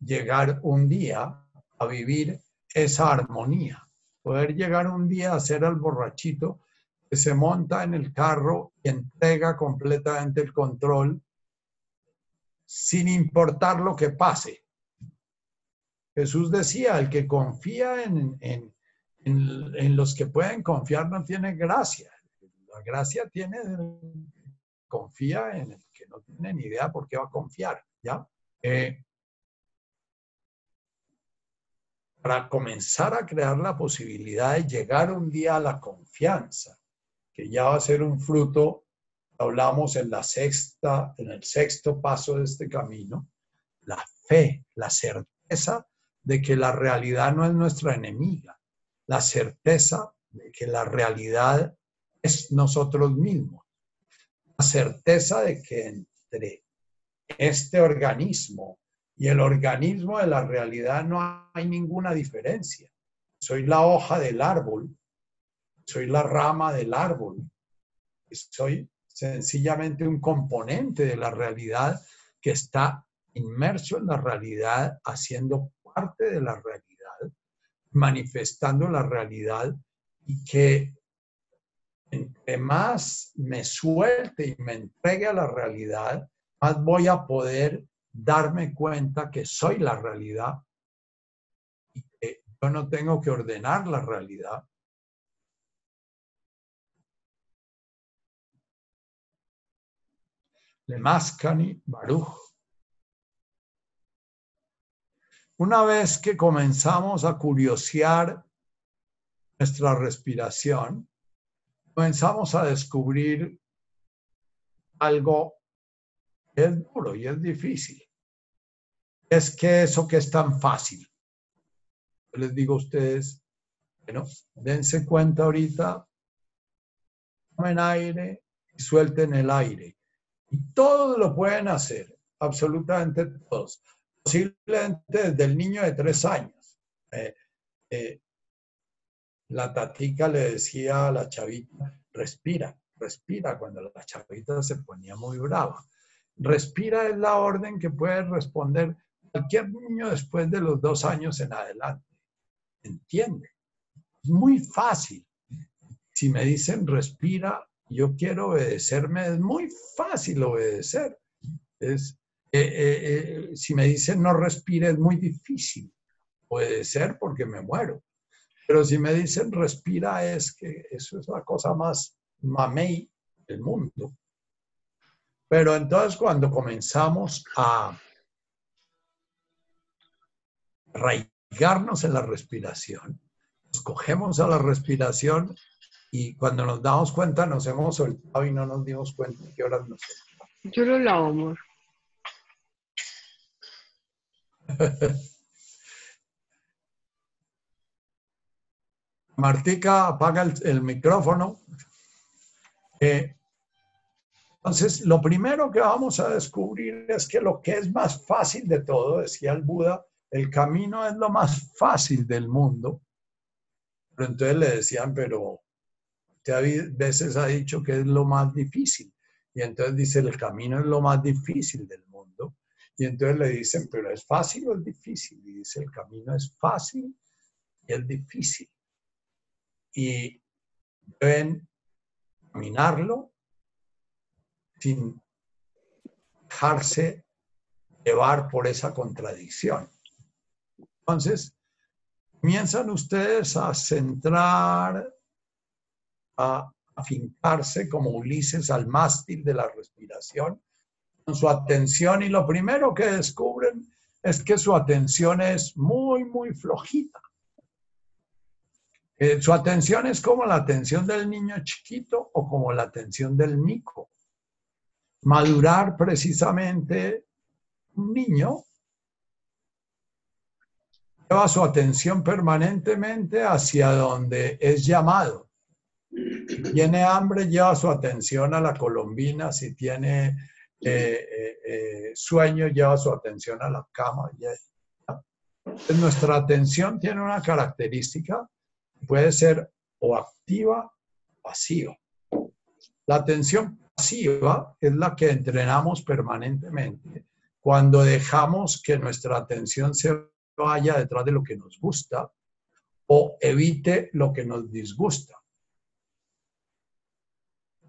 llegar un día a vivir esa armonía, poder llegar un día a ser el borrachito que se monta en el carro y entrega completamente el control sin importar lo que pase. Jesús decía, el que confía en, en, los que pueden confiar no tiene gracia. La gracia tiene, confía en el que no tiene ni idea por qué va a confiar, ¿ya? Eh, para comenzar a crear la posibilidad de llegar un día a la confianza, que ya va a ser un fruto, hablamos en la sexta, en el sexto paso de este camino, la fe, la certeza de que la realidad no es nuestra enemiga, la certeza de que la realidad es nosotros mismos, la certeza de que entre este organismo y el organismo de la realidad no hay ninguna diferencia. Soy la hoja del árbol, soy la rama del árbol, soy sencillamente un componente de la realidad que está inmerso en la realidad, haciendo parte de la realidad, manifestando la realidad y que entre más me suelte y me entregue a la realidad, más voy a poder darme cuenta que soy la realidad y que yo no tengo que ordenar la realidad. Le Mascani Baruch. Una vez que comenzamos a curiosear nuestra respiración, comenzamos a descubrir algo es duro y es difícil es que eso que es tan fácil. Yo les digo a ustedes, bueno, dense cuenta ahorita, tomen aire y suelten el aire. Y todos lo pueden hacer, absolutamente todos. Posiblemente desde el niño de tres años. Eh, eh, la tatica le decía a la chavita, respira, respira, cuando la chavita se ponía muy brava. Respira es la orden que puede responder cualquier niño después de los dos años en adelante. ¿Entiende? Es muy fácil. Si me dicen respira, yo quiero obedecerme, es muy fácil obedecer. Es, eh, eh, eh, si me dicen no respire, es muy difícil obedecer porque me muero. Pero si me dicen respira es que eso es la cosa más mamey del mundo. Pero entonces cuando comenzamos a arraigarnos en la respiración, nos cogemos a la respiración y cuando nos damos cuenta nos hemos soltado y no nos dimos cuenta de qué horas nos Yo lo lavo, amor. Martica, apaga el, micrófono. Eh, entonces, lo primero que vamos a descubrir es que lo que es más fácil de todo, decía el Buda, el camino es lo más fácil del mundo. Pero entonces le decían, pero usted a veces ha dicho que es lo más difícil. Y entonces dice, el camino es lo más difícil del mundo. Y entonces le dicen, pero ¿es fácil o es difícil? Y dice, el camino es fácil y es difícil y deben caminarlo sin dejarse llevar por esa contradicción. Entonces, comienzan ustedes a centrar, a afincarse como Ulises al mástil de la respiración, con su atención y lo primero que descubren es que su atención es muy, muy flojita. Eh, su atención es como la atención del niño chiquito o como la atención del mico. Madurar precisamente un niño lleva su atención permanentemente hacia donde es llamado. Si tiene hambre, lleva su atención a la colombina. Si tiene eh, eh, sueño, lleva su atención a la cama. Nuestra atención tiene una característica puede ser o activa o pasiva. La atención pasiva es la que entrenamos permanentemente cuando dejamos que nuestra atención se vaya detrás de lo que nos gusta o evite lo que nos disgusta.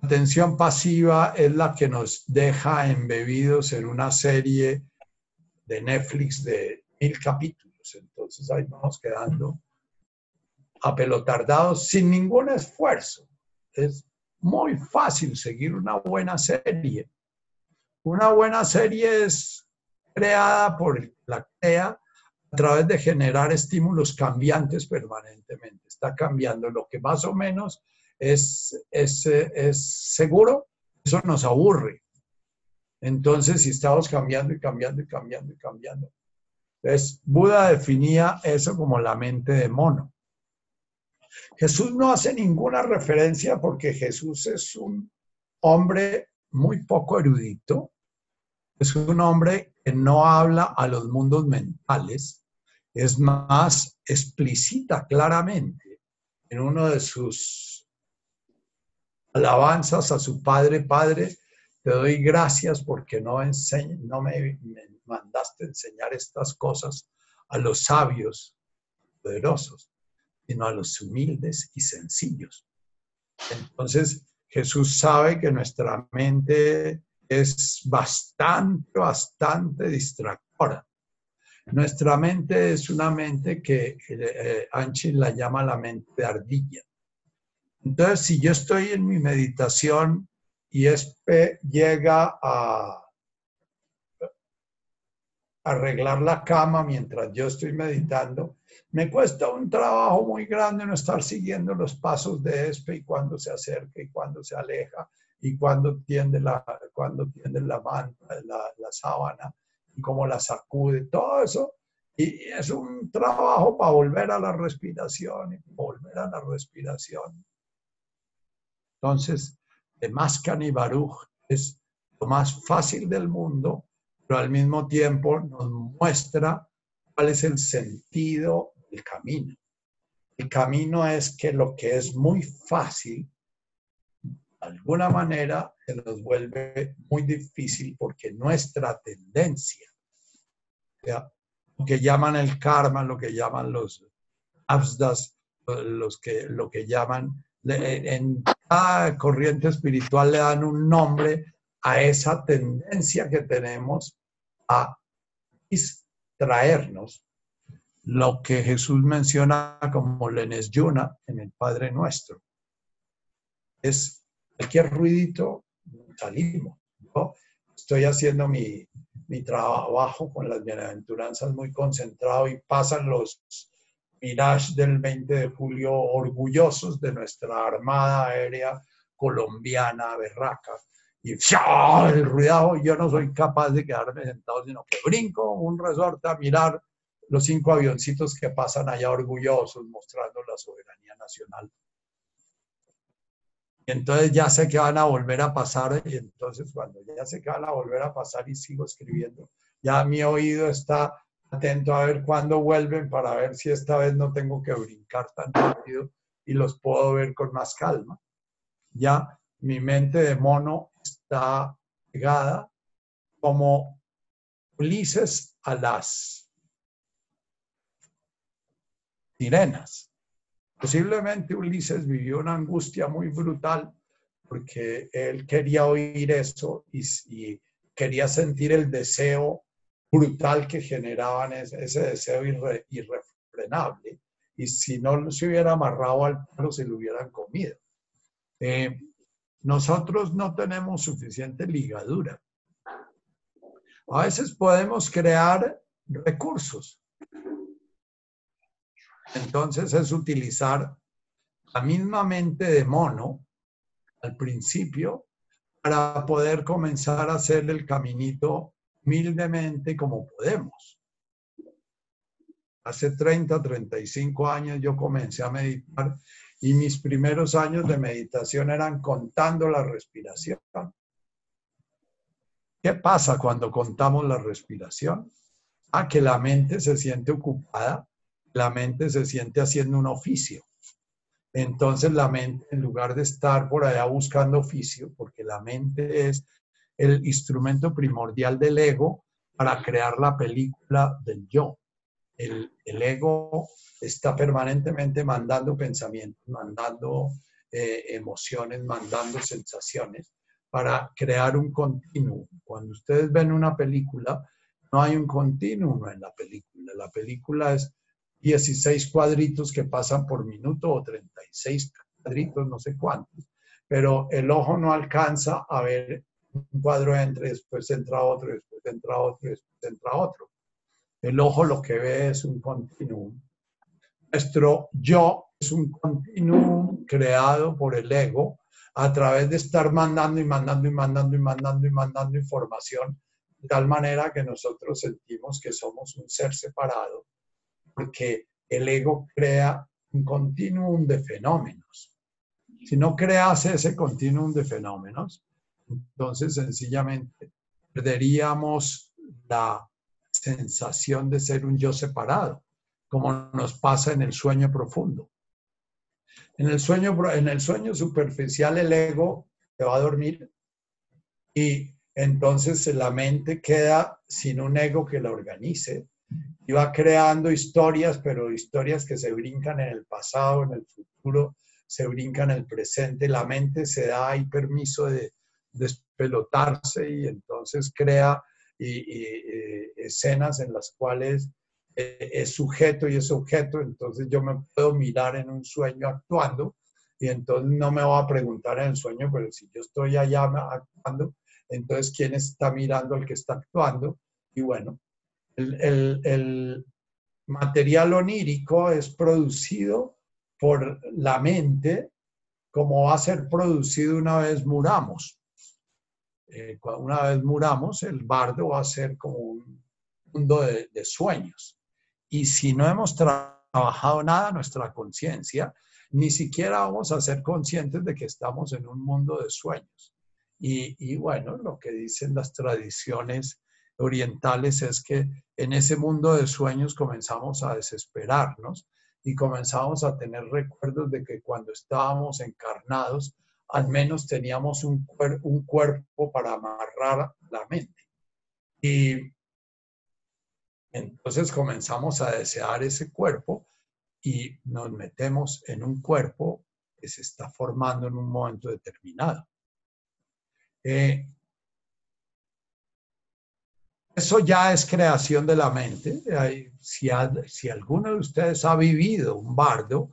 La atención pasiva es la que nos deja embebidos en una serie de Netflix de mil capítulos. Entonces ahí vamos quedando apelotardados sin ningún esfuerzo. Es muy fácil seguir una buena serie. Una buena serie es creada por la CREA a través de generar estímulos cambiantes permanentemente. Está cambiando lo que más o menos es, es, es seguro, eso nos aburre. Entonces, si estamos cambiando y cambiando y cambiando y cambiando. Entonces, Buda definía eso como la mente de mono. Jesús no hace ninguna referencia porque Jesús es un hombre muy poco erudito, es un hombre que no habla a los mundos mentales, es más, explícita claramente en uno de sus alabanzas a su Padre, Padre, te doy gracias porque no, no me, me mandaste enseñar estas cosas a los sabios poderosos sino a los humildes y sencillos. Entonces, Jesús sabe que nuestra mente es bastante, bastante distractora. Nuestra mente es una mente que eh, Anchi la llama la mente de ardilla. Entonces, si yo estoy en mi meditación y este llega a arreglar la cama mientras yo estoy meditando, me cuesta un trabajo muy grande no estar siguiendo los pasos de este y cuando se acerca y cuando se aleja y cuando tiende la, cuando tiende la manta, la, la sábana y cómo la sacude, todo eso. Y es un trabajo para volver a la respiración y volver a la respiración. Entonces, de Mascan y es lo más fácil del mundo, pero al mismo tiempo nos muestra cuál es el sentido el camino. El camino es que lo que es muy fácil, de alguna manera, se nos vuelve muy difícil porque nuestra tendencia, lo que llaman el karma, lo que llaman los absdas, los que, lo que llaman, en cada corriente espiritual le dan un nombre a esa tendencia que tenemos a distraernos lo que Jesús menciona como lenes yuna en el Padre Nuestro. Es cualquier ruidito, salimos. Yo estoy haciendo mi, mi trabajo con las bienaventuranzas muy concentrado y pasan los Mirage del 20 de julio orgullosos de nuestra Armada Aérea Colombiana berraca. Y el ruido, yo no soy capaz de quedarme sentado, sino que brinco un resorte a mirar los cinco avioncitos que pasan allá orgullosos mostrando la soberanía nacional. Y entonces ya sé que van a volver a pasar y entonces cuando ya sé que van a volver a pasar y sigo escribiendo, ya mi oído está atento a ver cuándo vuelven para ver si esta vez no tengo que brincar tan rápido y los puedo ver con más calma. Ya mi mente de mono está pegada como Ulises a las sirenas. Posiblemente Ulises vivió una angustia muy brutal porque él quería oír eso y, quería sentir el deseo brutal que generaban ese, deseo irrefrenable. Y si no se hubiera amarrado al palo, se lo hubieran comido. Eh, nosotros no tenemos suficiente ligadura. A veces podemos crear recursos. Entonces es utilizar la misma mente de mono al principio para poder comenzar a hacer el caminito humildemente como podemos. Hace 30, 35 años yo comencé a meditar y mis primeros años de meditación eran contando la respiración. ¿Qué pasa cuando contamos la respiración? Ah, que la mente se siente ocupada, la mente se siente haciendo un oficio. Entonces la mente, en lugar de estar por allá buscando oficio, porque la mente es el instrumento primordial del ego para crear la película del yo. El, ego está permanentemente mandando pensamientos, mandando eh, emociones, mandando sensaciones para crear un continuo. Cuando ustedes ven una película, no hay un continuo en la película. La película es 16 cuadritos que pasan por minuto o 36 cuadritos, no sé cuántos, pero el ojo no alcanza a ver un cuadro entre, después entra otro, después entra otro, después entra otro. El ojo lo que ve es un continuum. Nuestro yo es un continuum creado por el ego a través de estar mandando y mandando y mandando y mandando y mandando información de tal manera que nosotros sentimos que somos un ser separado porque el ego crea un continuum de fenómenos. Si no crease ese continuum de fenómenos, entonces, sencillamente, perderíamos la sensación de ser un yo separado, como nos pasa en el sueño profundo. En el sueño, en el sueño superficial el ego se va a dormir y entonces la mente queda sin un ego que la organice y va creando historias, pero historias que se brincan en el pasado, en el futuro, se brincan en el presente. La mente se da ahí permiso de, despelotarse y entonces crea escenas en las cuales eh, es sujeto y es objeto, entonces yo me puedo mirar en un sueño actuando y entonces no me voy a preguntar en el sueño, pero si yo estoy allá actuando, entonces ¿quién está mirando al que está actuando? Y bueno, el, el material onírico es producido por la mente como va a ser producido una vez muramos. Eh, una vez muramos, el bardo va a ser como un mundo de, sueños. Y si no hemos trabajado nada nuestra conciencia, ni siquiera vamos a ser conscientes de que estamos en un mundo de sueños. Y, y, bueno, lo que dicen las tradiciones orientales es que en ese mundo de sueños comenzamos a desesperarnos y comenzamos a tener recuerdos de que cuando estábamos encarnados al menos teníamos un, cuerpo para amarrar la mente. Y entonces comenzamos a desear ese cuerpo y nos metemos en un cuerpo que se está formando en un momento determinado. Eh, Eso ya es creación de la mente. Si alguno de ustedes ha vivido un bardo,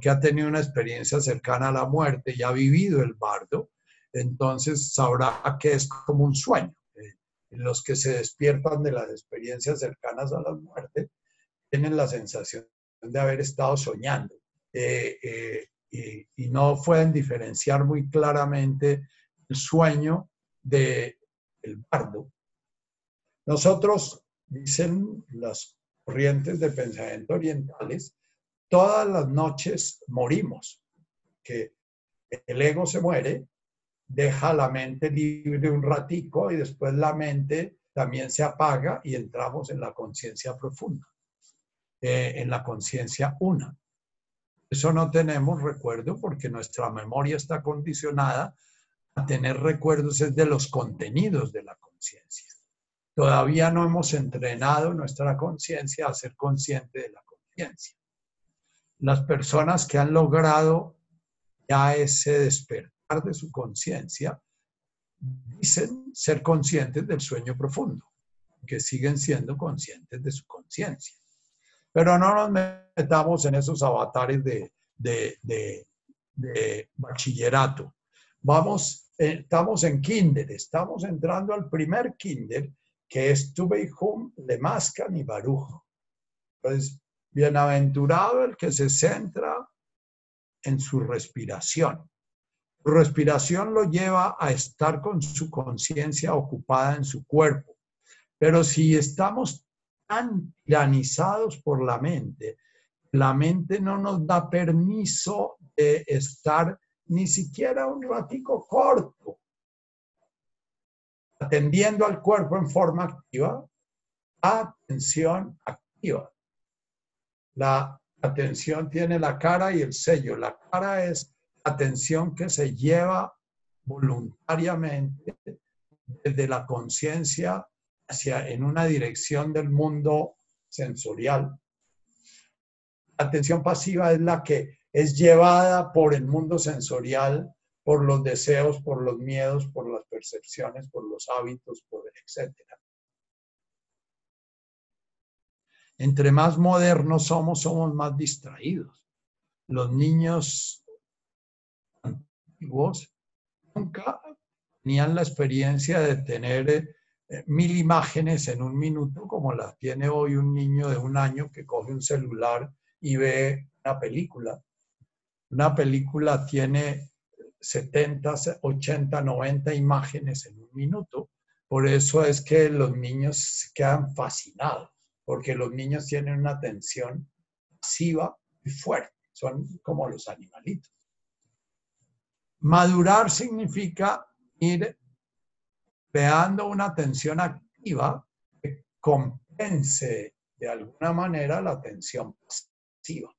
que ha tenido una experiencia cercana a la muerte y ha vivido el bardo, entonces sabrá que es como un sueño. Eh, Los que se despiertan de las experiencias cercanas a la muerte tienen la sensación de haber estado soñando eh, eh, y, no pueden diferenciar muy claramente el sueño del bardo. Nosotros, dicen las corrientes de pensamiento orientales, todas las noches morimos, que el ego se muere, deja la mente libre un ratico y después la mente también se apaga y entramos en la conciencia profunda, eh, en la conciencia una. Eso no tenemos recuerdo porque nuestra memoria está condicionada a tener recuerdos de los contenidos de la conciencia. Todavía no hemos entrenado nuestra conciencia a ser consciente de la conciencia. Las personas que han logrado ya ese despertar de su conciencia dicen ser conscientes del sueño profundo, que siguen siendo conscientes de su conciencia. Pero no nos metamos en esos avatares de, de, bachillerato. Vamos, eh, estamos en kinder, estamos entrando al primer kinder, que es Tubeihum, Lemascan y Baruch. Entonces, bienaventurado el que se centra en su respiración. Respiración lo lleva a estar con su conciencia ocupada en su cuerpo. Pero si estamos tan tiranizados por la mente, la mente no nos da permiso de estar ni siquiera un ratico corto atendiendo al cuerpo en forma activa, atención activa. La atención tiene la cara y el sello. La cara es atención que se lleva voluntariamente desde la conciencia hacia en una dirección del mundo sensorial. La atención pasiva es la que es llevada por el mundo sensorial, por los deseos, por los miedos, por las percepciones, por los hábitos, por etcétera. Entre más modernos somos, somos más distraídos. Los niños antiguos nunca tenían la experiencia de tener eh, mil imágenes en un minuto como las tiene hoy un niño de un año que coge un celular y ve una película. Una película tiene 70, 80, 90 imágenes en un minuto. Por eso es que los niños quedan fascinados, porque los niños tienen una atención pasiva y fuerte. Son como los animalitos. Madurar significa ir creando una atención activa que compense de alguna manera la atención pasiva.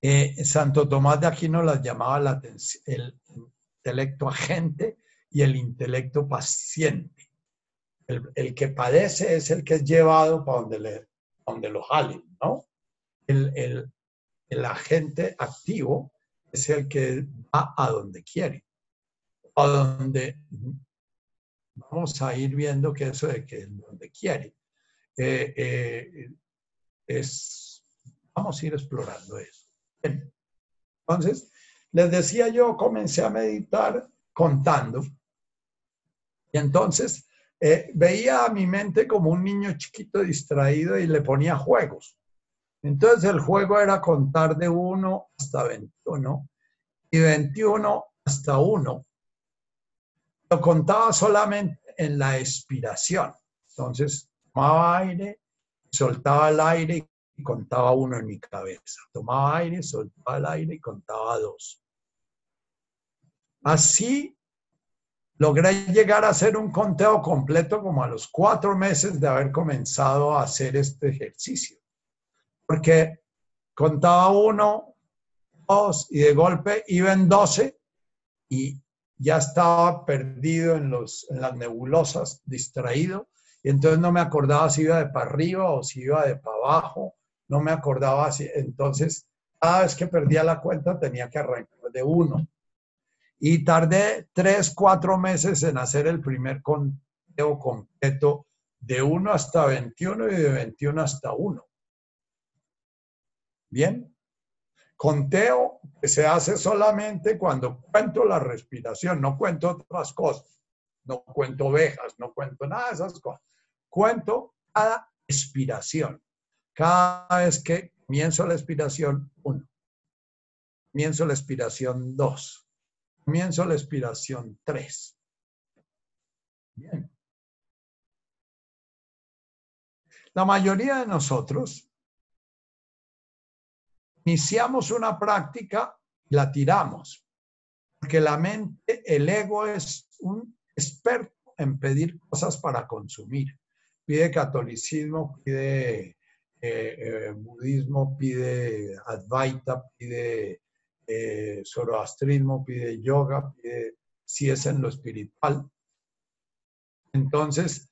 Eh, Santo Tomás de Aquino las llamaba la el intelecto agente y el intelecto paciente. El, que padece es el que es llevado para donde, le, donde lo jalen, ¿no? El, el, el, agente activo es el que va a donde quiere, a donde vamos a ir viendo que eso de que donde quiere eh, eh, es, vamos a ir explorando eso. Entonces, les decía yo, comencé a meditar contando. Y entonces eh, veía a mi mente como un niño chiquito distraído y le ponía juegos. Entonces el juego era contar de 1 hasta 21 y 21 hasta 1. Lo contaba solamente en la expiración. Entonces tomaba aire, soltaba el aire y contaba uno en mi cabeza. Tomaba aire, soltaba el aire y contaba dos. Así logré llegar a hacer un conteo completo como a los cuatro meses de haber comenzado a hacer este ejercicio. Porque contaba uno, dos y de golpe iba en doce y ya estaba perdido en, los, en las nebulosas, distraído. Y entonces no me acordaba si iba de para arriba o si iba de para abajo no me acordaba así. Entonces, cada vez que perdía la cuenta tenía que arrancar de uno. Y tardé tres, cuatro meses en hacer el primer conteo completo de 1 hasta 21 y de 21 hasta 1. Bien. Conteo que se hace solamente cuando cuento la respiración, no cuento otras cosas. No cuento ovejas, no cuento nada de esas cosas. Cuento cada expiración. Cada vez que comienzo la expiración, uno. Comienzo la expiración, dos. Comienzo la expiración, tres. Bien. La mayoría de nosotros iniciamos una práctica y la tiramos, porque la mente, el ego es un experto en pedir cosas para consumir. Pide catolicismo, pide eh, eh, budismo, pide advaita, pide eh, zoroastrismo, pide yoga, si es en lo espiritual. Entonces,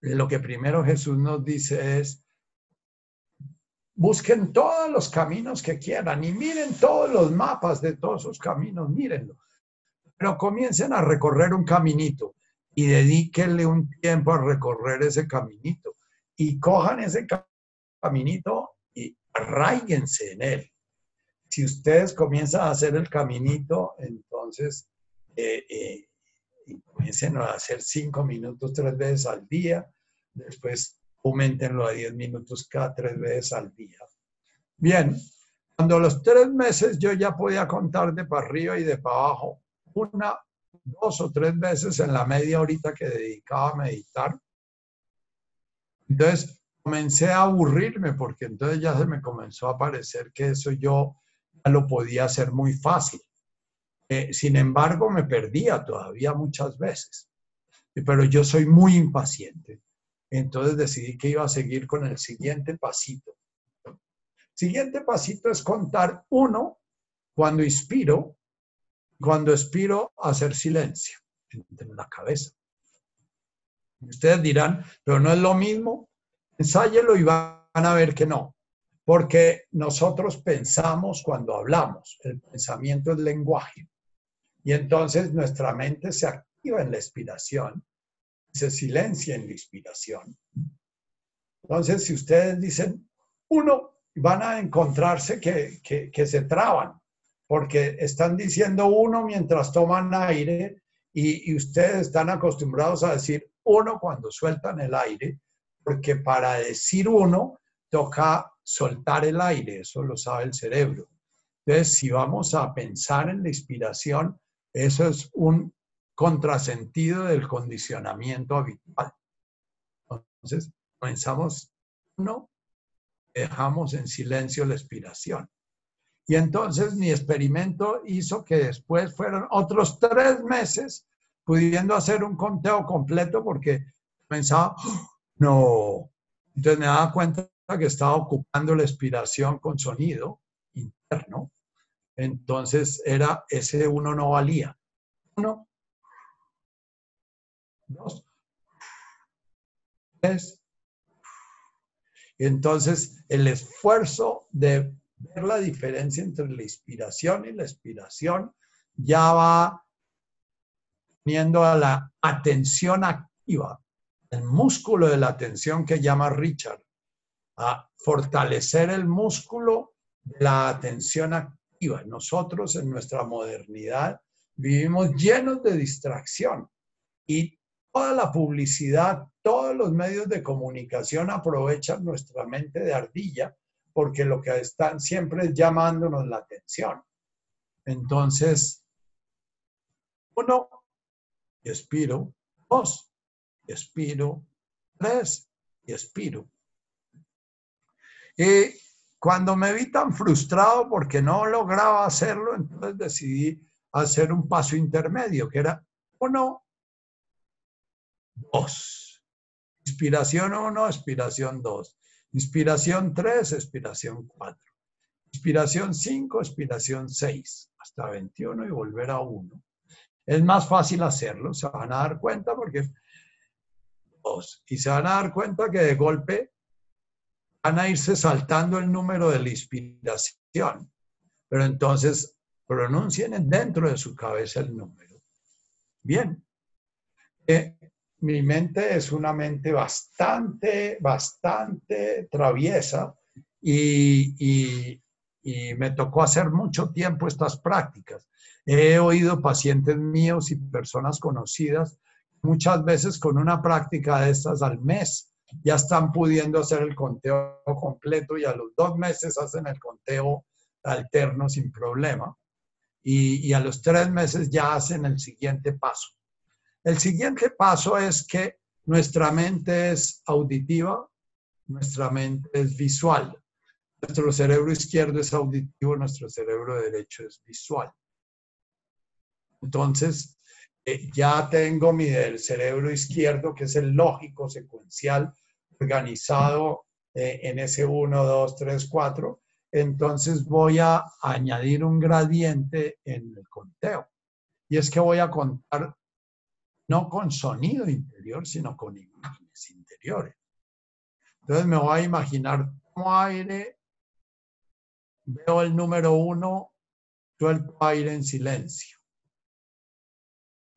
lo que primero Jesús nos dice es, Busquen todos los caminos que quieran y miren todos los mapas de todos esos caminos, mírenlo. Pero comiencen a recorrer un caminito y dedíquenle un tiempo a recorrer ese caminito y cojan ese caminito y arraíguense en él. Si ustedes comienzan a hacer el caminito, entonces eh, eh, comiencen a hacer cinco minutos tres veces al día, después aumentenlo a 10 minutos cada tres veces al día. Bien, cuando los tres meses yo ya podía contar de para arriba y de para abajo, una, dos o tres veces en la media horita que dedicaba a meditar. Entonces comencé a aburrirme porque entonces ya se me comenzó a parecer que eso yo lo podía hacer muy fácil. Eh, sin embargo, me perdía todavía muchas veces. Pero yo soy muy impaciente. Entonces decidí que iba a seguir con el siguiente pasito. Siguiente pasito es contar uno cuando inspiro, cuando expiro hacer silencio en la cabeza. Ustedes dirán, pero no es lo mismo. Ensáyelo y van a ver que no. Porque nosotros pensamos cuando hablamos. El pensamiento es lenguaje. Y entonces nuestra mente se activa en la expiración se silencia en la inspiración. Entonces, si ustedes dicen uno, van a encontrarse que, que, se traban, porque están diciendo uno mientras toman aire y, y, ustedes están acostumbrados a decir uno cuando sueltan el aire, porque para decir uno toca soltar el aire, eso lo sabe el cerebro. Entonces, si vamos a pensar en la inspiración, eso es un contrasentido del condicionamiento habitual. Entonces, comenzamos, no, dejamos en silencio la expiración. Y entonces mi experimento hizo que después fueron otros tres meses pudiendo hacer un conteo completo porque pensaba, no, entonces me daba cuenta que estaba ocupando la expiración con sonido interno. Entonces era ese uno no valía. Uno, dos, tres. Entonces, el esfuerzo de ver la diferencia entre la inspiración y la expiración ya va poniendo a la atención activa, el músculo de la atención que llama Richard, a fortalecer el músculo de la atención activa. Nosotros en nuestra modernidad vivimos llenos de distracción y toda la publicidad, todos los medios de comunicación aprovechan nuestra mente de ardilla porque lo que están siempre es llamándonos la atención. Entonces, uno, expiro, dos, expiro, tres, expiro. Y cuando me vi tan frustrado porque no lograba hacerlo, entonces decidí hacer un paso intermedio, que era uno, Dos. Inspiración 1, expiración 2. Inspiración 3, expiración 4. Inspiración 5, expiración 6. Hasta 21 y volver a 1. Es más fácil hacerlo, se van a dar cuenta porque... Dos. Y se van a dar cuenta que de golpe van a irse saltando el número de la inspiración. Pero entonces pronuncien dentro de su cabeza el número. Bien, que mi mente es una mente bastante, bastante traviesa y, y me tocó hacer mucho tiempo estas prácticas. He oído pacientes míos y personas conocidas muchas veces con una práctica de estas al mes ya están pudiendo hacer el conteo completo y a los dos meses hacen el conteo alterno sin problema. Y, y, a los tres meses ya hacen el siguiente paso. El siguiente paso es que nuestra mente es auditiva, nuestra mente es visual. Nuestro cerebro izquierdo es auditivo, nuestro cerebro derecho es visual. Entonces, eh, ya tengo mi del cerebro izquierdo, que es el lógico secuencial, organizado eh, en ese 1, 2, 3, 4. Entonces voy a añadir un gradiente en el conteo. Y es que voy a contar no con sonido interior, sino con imágenes interiores. Entonces me voy a imaginar como aire, veo el número uno, suelto aire en silencio.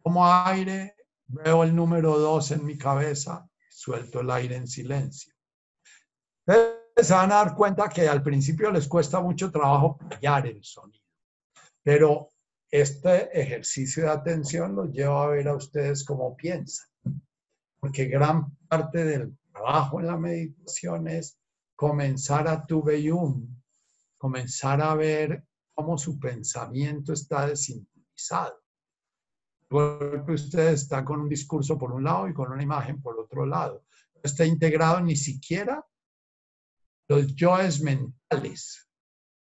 Como aire, veo el número dos en mi cabeza, suelto el aire en silencio. Ustedes se van a dar cuenta que al principio les cuesta mucho trabajo callar el sonido, pero este ejercicio de atención los lleva a ver a ustedes cómo piensan, porque gran parte del trabajo en la meditación es comenzar a tu um, comenzar a ver cómo su pensamiento está desintonizado golpe usted está con un discurso por un lado y con una imagen por otro lado. No está integrado ni siquiera los yoes mentales.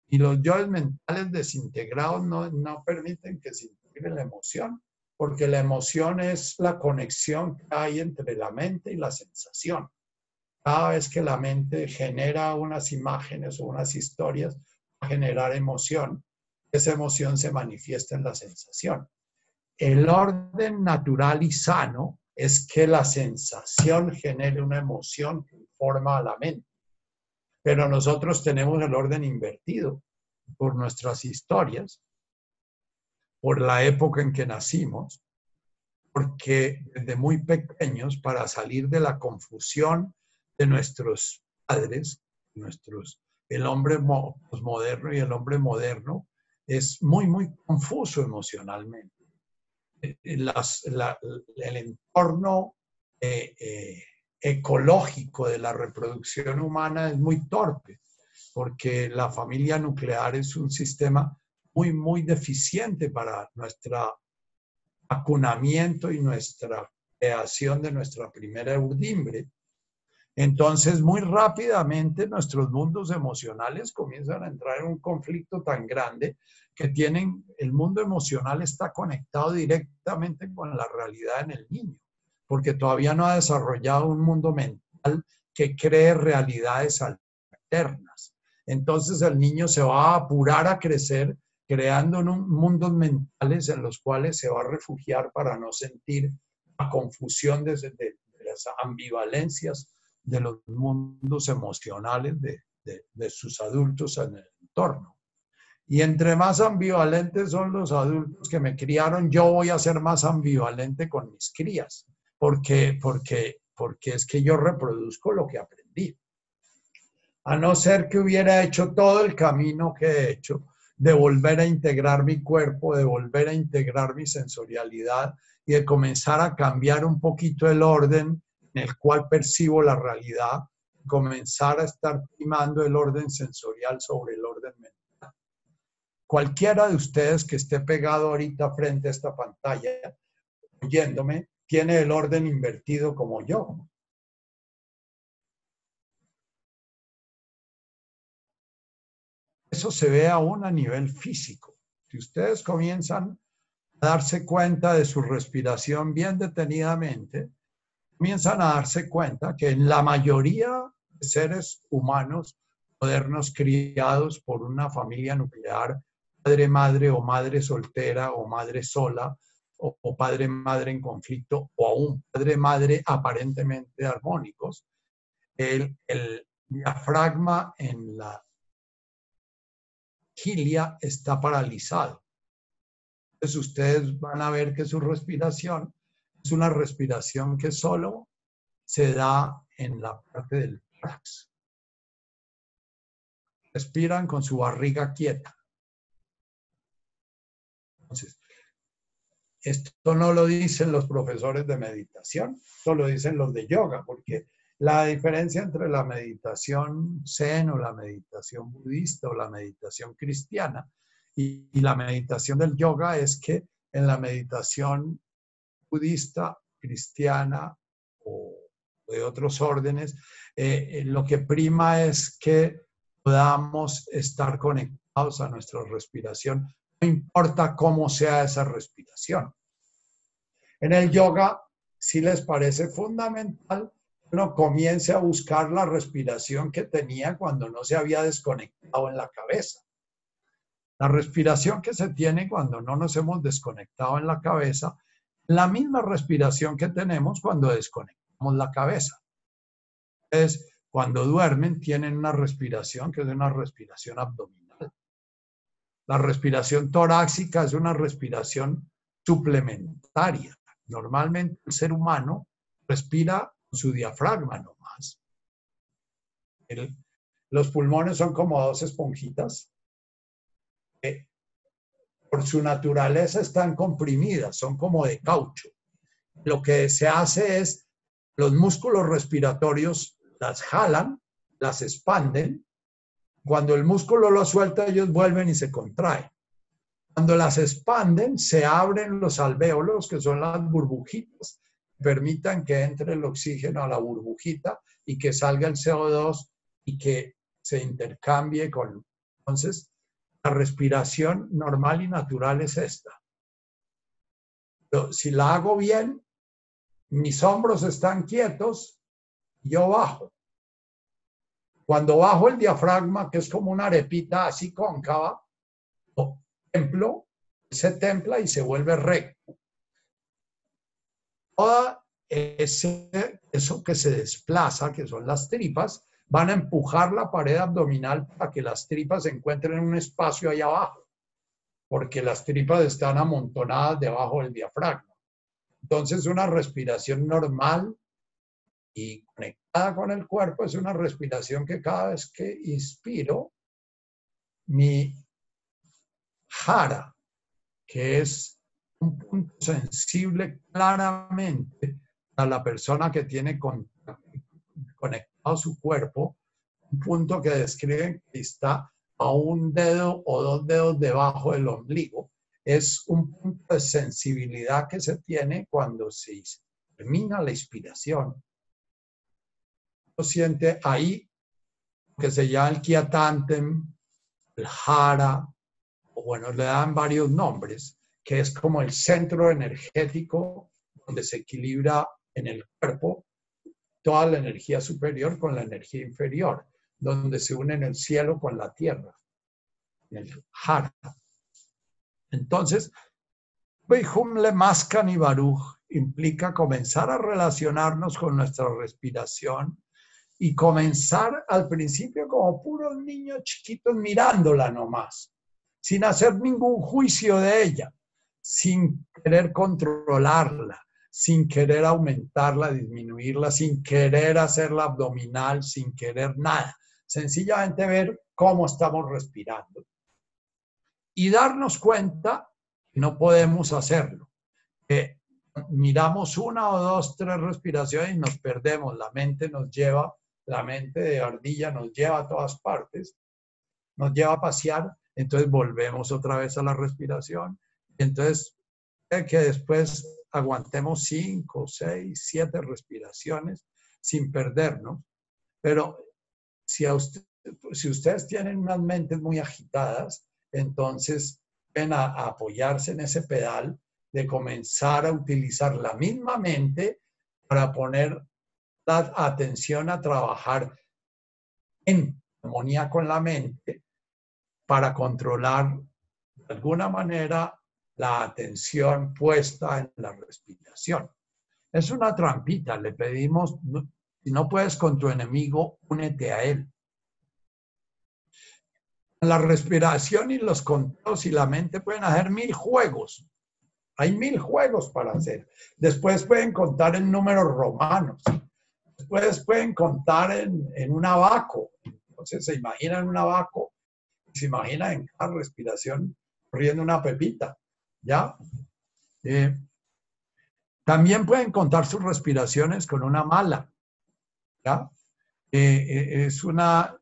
Y los yoes mentales desintegrados no, no permiten que se integre la emoción, porque la emoción es la conexión que hay entre la mente y la sensación. Cada vez que la mente genera unas imágenes o unas historias, va a generar emoción. Esa emoción se manifiesta en la sensación. El orden natural y sano es que la sensación genere una emoción que forma a la mente. Pero nosotros tenemos el orden invertido por nuestras historias, por la época en que nacimos, porque desde muy pequeños, para salir de la confusión de nuestros padres, nuestros, el hombre moderno y el hombre moderno, es muy, muy confuso emocionalmente. Eh, el entorno eh, eh, ecológico de la reproducción humana es muy torpe, porque la familia nuclear es un sistema muy, muy deficiente para nuestro acunamiento y nuestra creación de nuestra primera urdimbre. Entonces, muy rápidamente nuestros mundos emocionales comienzan a entrar en un conflicto tan grande que tienen, el mundo emocional está conectado directamente con la realidad en el niño, porque todavía no ha desarrollado un mundo mental que cree realidades alternas. Entonces el niño se va a apurar a crecer creando un, mundos mentales en los cuales se va a refugiar para no sentir la confusión de, las ambivalencias de los mundos emocionales de sus adultos en el entorno. Y entre más ambivalentes son los adultos que me criaron, yo voy a ser más ambivalente con mis crías, porque, porque, porque es que yo reproduzco lo que aprendí. A no ser que hubiera hecho todo el camino que he hecho, de volver a integrar mi cuerpo, de volver a integrar mi sensorialidad y de comenzar a cambiar un poquito el orden en el cual percibo la realidad, comenzar a estar primando el orden sensorial sobre el orden mental Cualquiera de ustedes que esté pegado ahorita frente a esta pantalla, oyéndome, tiene el orden invertido como yo. Eso se ve aún a nivel físico. Si ustedes comienzan a darse cuenta de su respiración bien detenidamente, comienzan a darse cuenta que en la mayoría de seres humanos modernos criados por una familia nuclear padre, madre o madre soltera o madre sola o, padre, madre en conflicto o aún padre, madre aparentemente armónicos, el, el diafragma en la gilia está paralizado. Entonces ustedes van a ver que su respiración es una respiración que solo se da en la parte del tórax. Respiran con su barriga quieta. Entonces, esto no lo dicen los profesores de meditación, esto lo dicen los de yoga, porque la diferencia entre la meditación zen o la meditación budista o la meditación cristiana y, la meditación del yoga es que en la meditación budista, cristiana o de otros órdenes, eh, eh, lo que prima es que podamos estar conectados a nuestra respiración, importa cómo sea esa respiración. En el yoga, si les parece fundamental, uno comience a buscar la respiración que tenía cuando no se había desconectado en la cabeza. La respiración que se tiene cuando no nos hemos desconectado en la cabeza, la misma respiración que tenemos cuando desconectamos la cabeza. Es cuando duermen tienen una respiración que es una respiración abdominal. La respiración torácica es una respiración suplementaria. Normalmente el ser humano respira con su diafragma nomás. los pulmones son como dos esponjitas por su naturaleza están comprimidas, son como de caucho. Lo que se hace es, los músculos respiratorios las jalan, las expanden. Cuando el músculo lo suelta, ellos vuelven y se contraen. Cuando las expanden, se abren los alvéolos, que son las burbujitas, permitan que entre el oxígeno a la burbujita y que salga el CO2 y que se intercambie con... Entonces, la respiración normal y natural es esta. si la hago bien, mis hombros están quietos, yo bajo. Cuando bajo el diafragma, que es como una arepita así cóncava, templo, se templa y se vuelve recto. Todo ese, eso que se desplaza, que son las tripas, van a empujar la pared abdominal para que las tripas se encuentren en un espacio ahí abajo, porque las tripas están amontonadas debajo del diafragma. Entonces, una respiración normal y conectada con el cuerpo es una respiración que cada vez que inspiro, mi jara, que es un punto sensible claramente a la persona que tiene conectado su cuerpo, un punto que describen que está a un dedo o dos dedos debajo del ombligo. Es un punto de sensibilidad que se tiene cuando se termina la inspiración. Siente ahí, que se llama el kiatantem, el jara, o bueno, le dan varios nombres, que es como el centro energético donde se equilibra en el cuerpo toda la energía superior con la energía inferior, donde se unen el cielo con la tierra, el Har. Entonces, Beihumle Maskan y Baruch implica comenzar a relacionarnos con nuestra respiración y comenzar al principio como puros niños chiquitos mirándola nomás, sin hacer ningún juicio de ella, sin querer controlarla, sin querer aumentarla, disminuirla, sin querer hacerla abdominal, sin querer nada. Sencillamente ver cómo estamos respirando. Y darnos cuenta que no podemos hacerlo. Que miramos una o dos, tres respiraciones y nos perdemos. La mente nos lleva, la mente de ardilla nos lleva a todas partes, nos lleva a pasear, entonces volvemos otra vez a la respiración. Entonces, que después aguantemos cinco, seis, siete respiraciones sin perdernos. Pero si, si ustedes tienen unas mentes muy agitadas, entonces ven a apoyarse en ese pedal de comenzar a utilizar la misma mente para poner la atención a trabajar en armonía con la mente para controlar de alguna manera la atención puesta en la respiración. Es una trampita, le pedimos, si no puedes con tu enemigo, únete a él. La respiración y los controles y la mente pueden hacer mil juegos. Hay mil juegos para hacer. Después pueden contar en números romanos. Después pueden contar en, en un abaco. Entonces se imaginan un abaco, se imagina en cada respiración corriendo una pepita. ¿Ya? Eh, también pueden contar sus respiraciones con una mala. ¿Ya? Eh, eh, es una,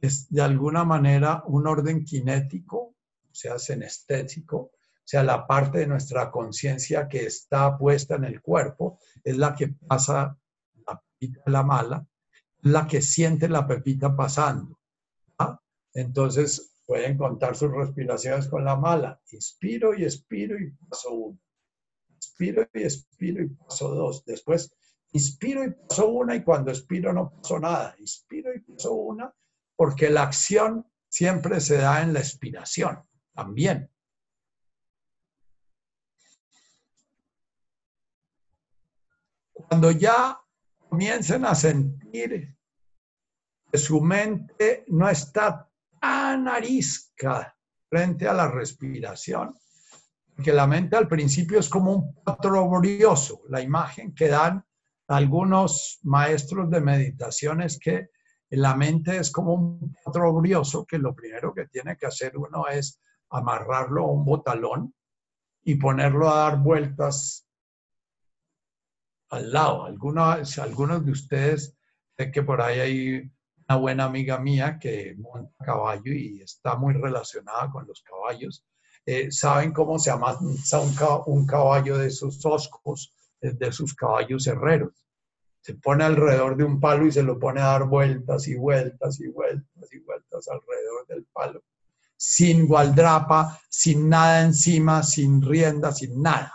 es de alguna manera un orden kinético, o sea, senestésico, o sea, la parte de nuestra conciencia que está puesta en el cuerpo es la que pasa la mala, la que siente la pepita pasando. Entonces pueden contar sus respiraciones con la mala. Inspiro y expiro y paso uno. Inspiro y expiro y paso dos. Después Inspiro y paso una y cuando expiro no paso nada. Inspiro y paso una porque la acción siempre se da en la expiración también. Cuando ya comiencen a sentir que su mente no está tan arisca frente a la respiración, que la mente al principio es como un patrón brioso, la imagen que dan algunos maestros de meditación es que la mente es como un potro brioso que lo primero que tiene que hacer uno es amarrarlo a un botalón y ponerlo a dar vueltas al lado. Algunos, algunos de ustedes, sé que por ahí hay una buena amiga mía que monta caballo y está muy relacionada con los caballos. Eh, saben cómo se amansa un, un caballo de esos oscos de sus caballos herreros. Se pone alrededor de un palo y se lo pone a dar vueltas y vueltas y vueltas y vueltas alrededor del palo. Sin gualdrapa, sin nada encima, sin rienda, sin nada.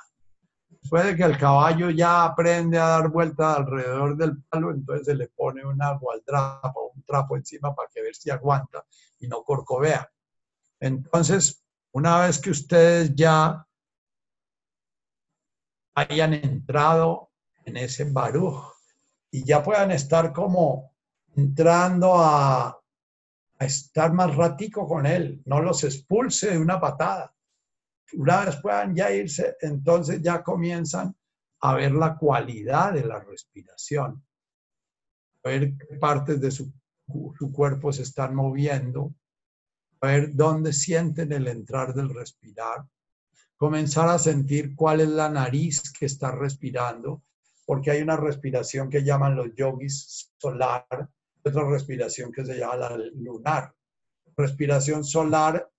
Después de que el caballo ya aprende a dar vueltas alrededor del palo, entonces se le pone una gualdrapa o un trapo encima para que ver si aguanta y no corcovea. Entonces, una vez que ustedes ya hayan entrado en ese baruj y ya puedan estar como entrando a, a, estar más ratico con él, no los expulse de una patada. Vez puedan ya irse, entonces ya comienzan a ver la cualidad de la respiración, ver qué partes de su, su cuerpo se están moviendo, a ver dónde sienten el entrar del respirar, comenzar a sentir cuál es la nariz que está respirando, porque hay una respiración que llaman los yogis solar, otra respiración que se llama la lunar. Respiración solar,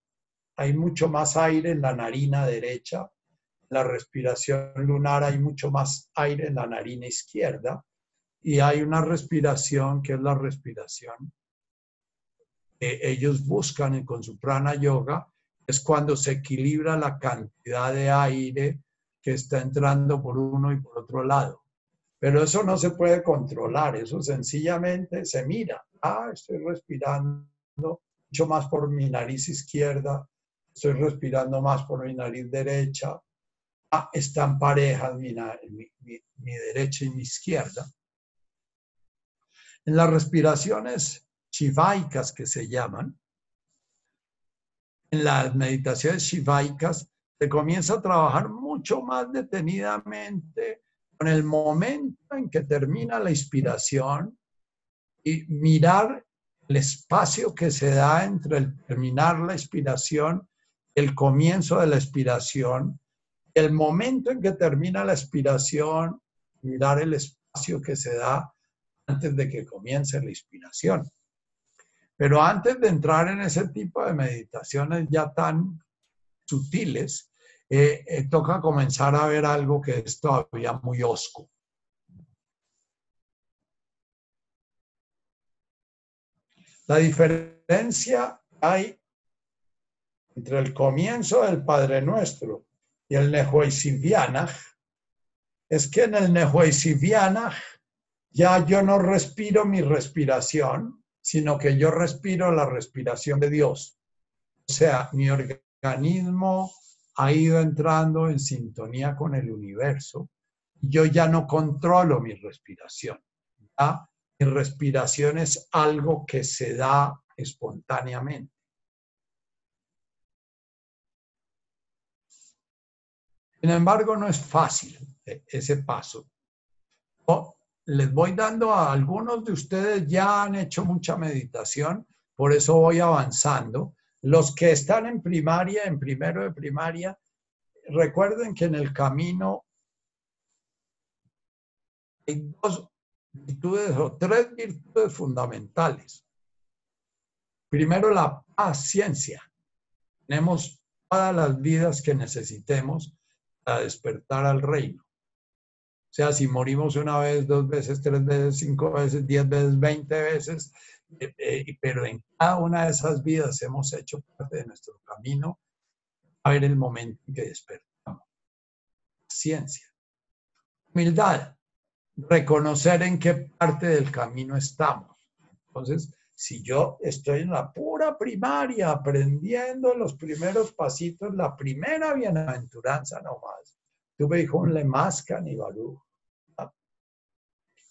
hay mucho más aire en la narina derecha. La respiración lunar hay mucho más aire en la narina izquierda. Y hay una respiración que es la respiración que ellos buscan con su prana yoga, es cuando se equilibra la cantidad de aire que está entrando por uno y por otro lado. Pero eso no se puede controlar, eso sencillamente se mira. Ah, estoy respirando mucho más por mi nariz izquierda, estoy respirando más por mi nariz derecha. Ah, están parejas mi, mi derecha y mi izquierda. En las respiraciones chivaicas que se llaman, en las meditaciones shivaicas se comienza a trabajar mucho más detenidamente con el momento en que termina la inspiración y mirar el espacio que se da entre el terminar la inspiración el comienzo de la expiración, el momento en que termina la expiración, mirar el espacio que se da antes de que comience la inspiración. Pero antes de entrar en ese tipo de meditaciones ya tan sutiles, eh, eh, toca comenzar a ver algo que es todavía muy osco. La diferencia hay entre el comienzo del Padre Nuestro y el Nehuesivianach es que en el Nehuesivianach ya yo no respiro mi respiración, sino que yo respiro la respiración de Dios. O sea, mi organismo ha ido entrando en sintonía con el universo. Yo ya no controlo mi respiración. Mi respiración es algo que se da espontáneamente. Sin embargo, no es fácil eh, ese paso. Yo les voy dando a algunos de ustedes ya han hecho mucha meditación, por eso voy avanzando. Los que están en primaria, en primero de primaria, recuerden que en el camino hay dos virtudes o tres virtudes fundamentales. Primero, la paciencia. Tenemos todas las vidas que necesitemos para despertar al reino. O sea, si morimos una vez, dos veces, tres veces, cinco veces, diez veces, veinte veces, eh, eh, pero en cada una de esas vidas hemos hecho parte de nuestro camino, a ver el momento en que despertamos. Ciencia. Humildad. Reconocer en qué parte del camino estamos. Entonces, si yo estoy en la pura primaria aprendiendo los primeros pasitos, la primera bienaventuranza nomás, tuve hijo le mascan y balú.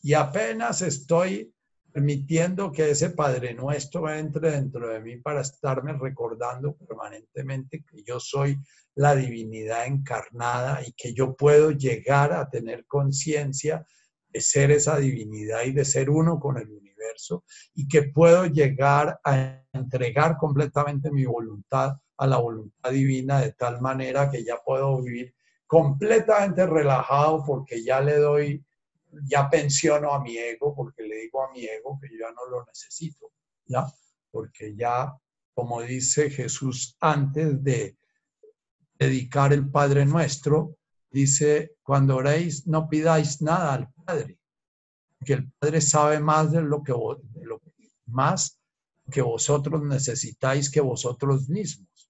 Y apenas estoy permitiendo que ese Padre Nuestro entre dentro de mí para estarme recordando permanentemente que yo soy la divinidad encarnada y que yo puedo llegar a tener conciencia de ser esa divinidad y de ser uno con el universo y que puedo llegar a entregar completamente mi voluntad a la voluntad divina de tal manera que ya puedo vivir completamente relajado porque ya le doy, ya pensiono a mi ego, porque le digo a mi ego que yo ya no lo necesito, ¿ya? Porque ya, como dice Jesús antes de dedicar el Padre Nuestro, dice, cuando oréis, no pidáis nada al Padre, que el Padre sabe más de lo que, más que vosotros necesitáis que vosotros mismos.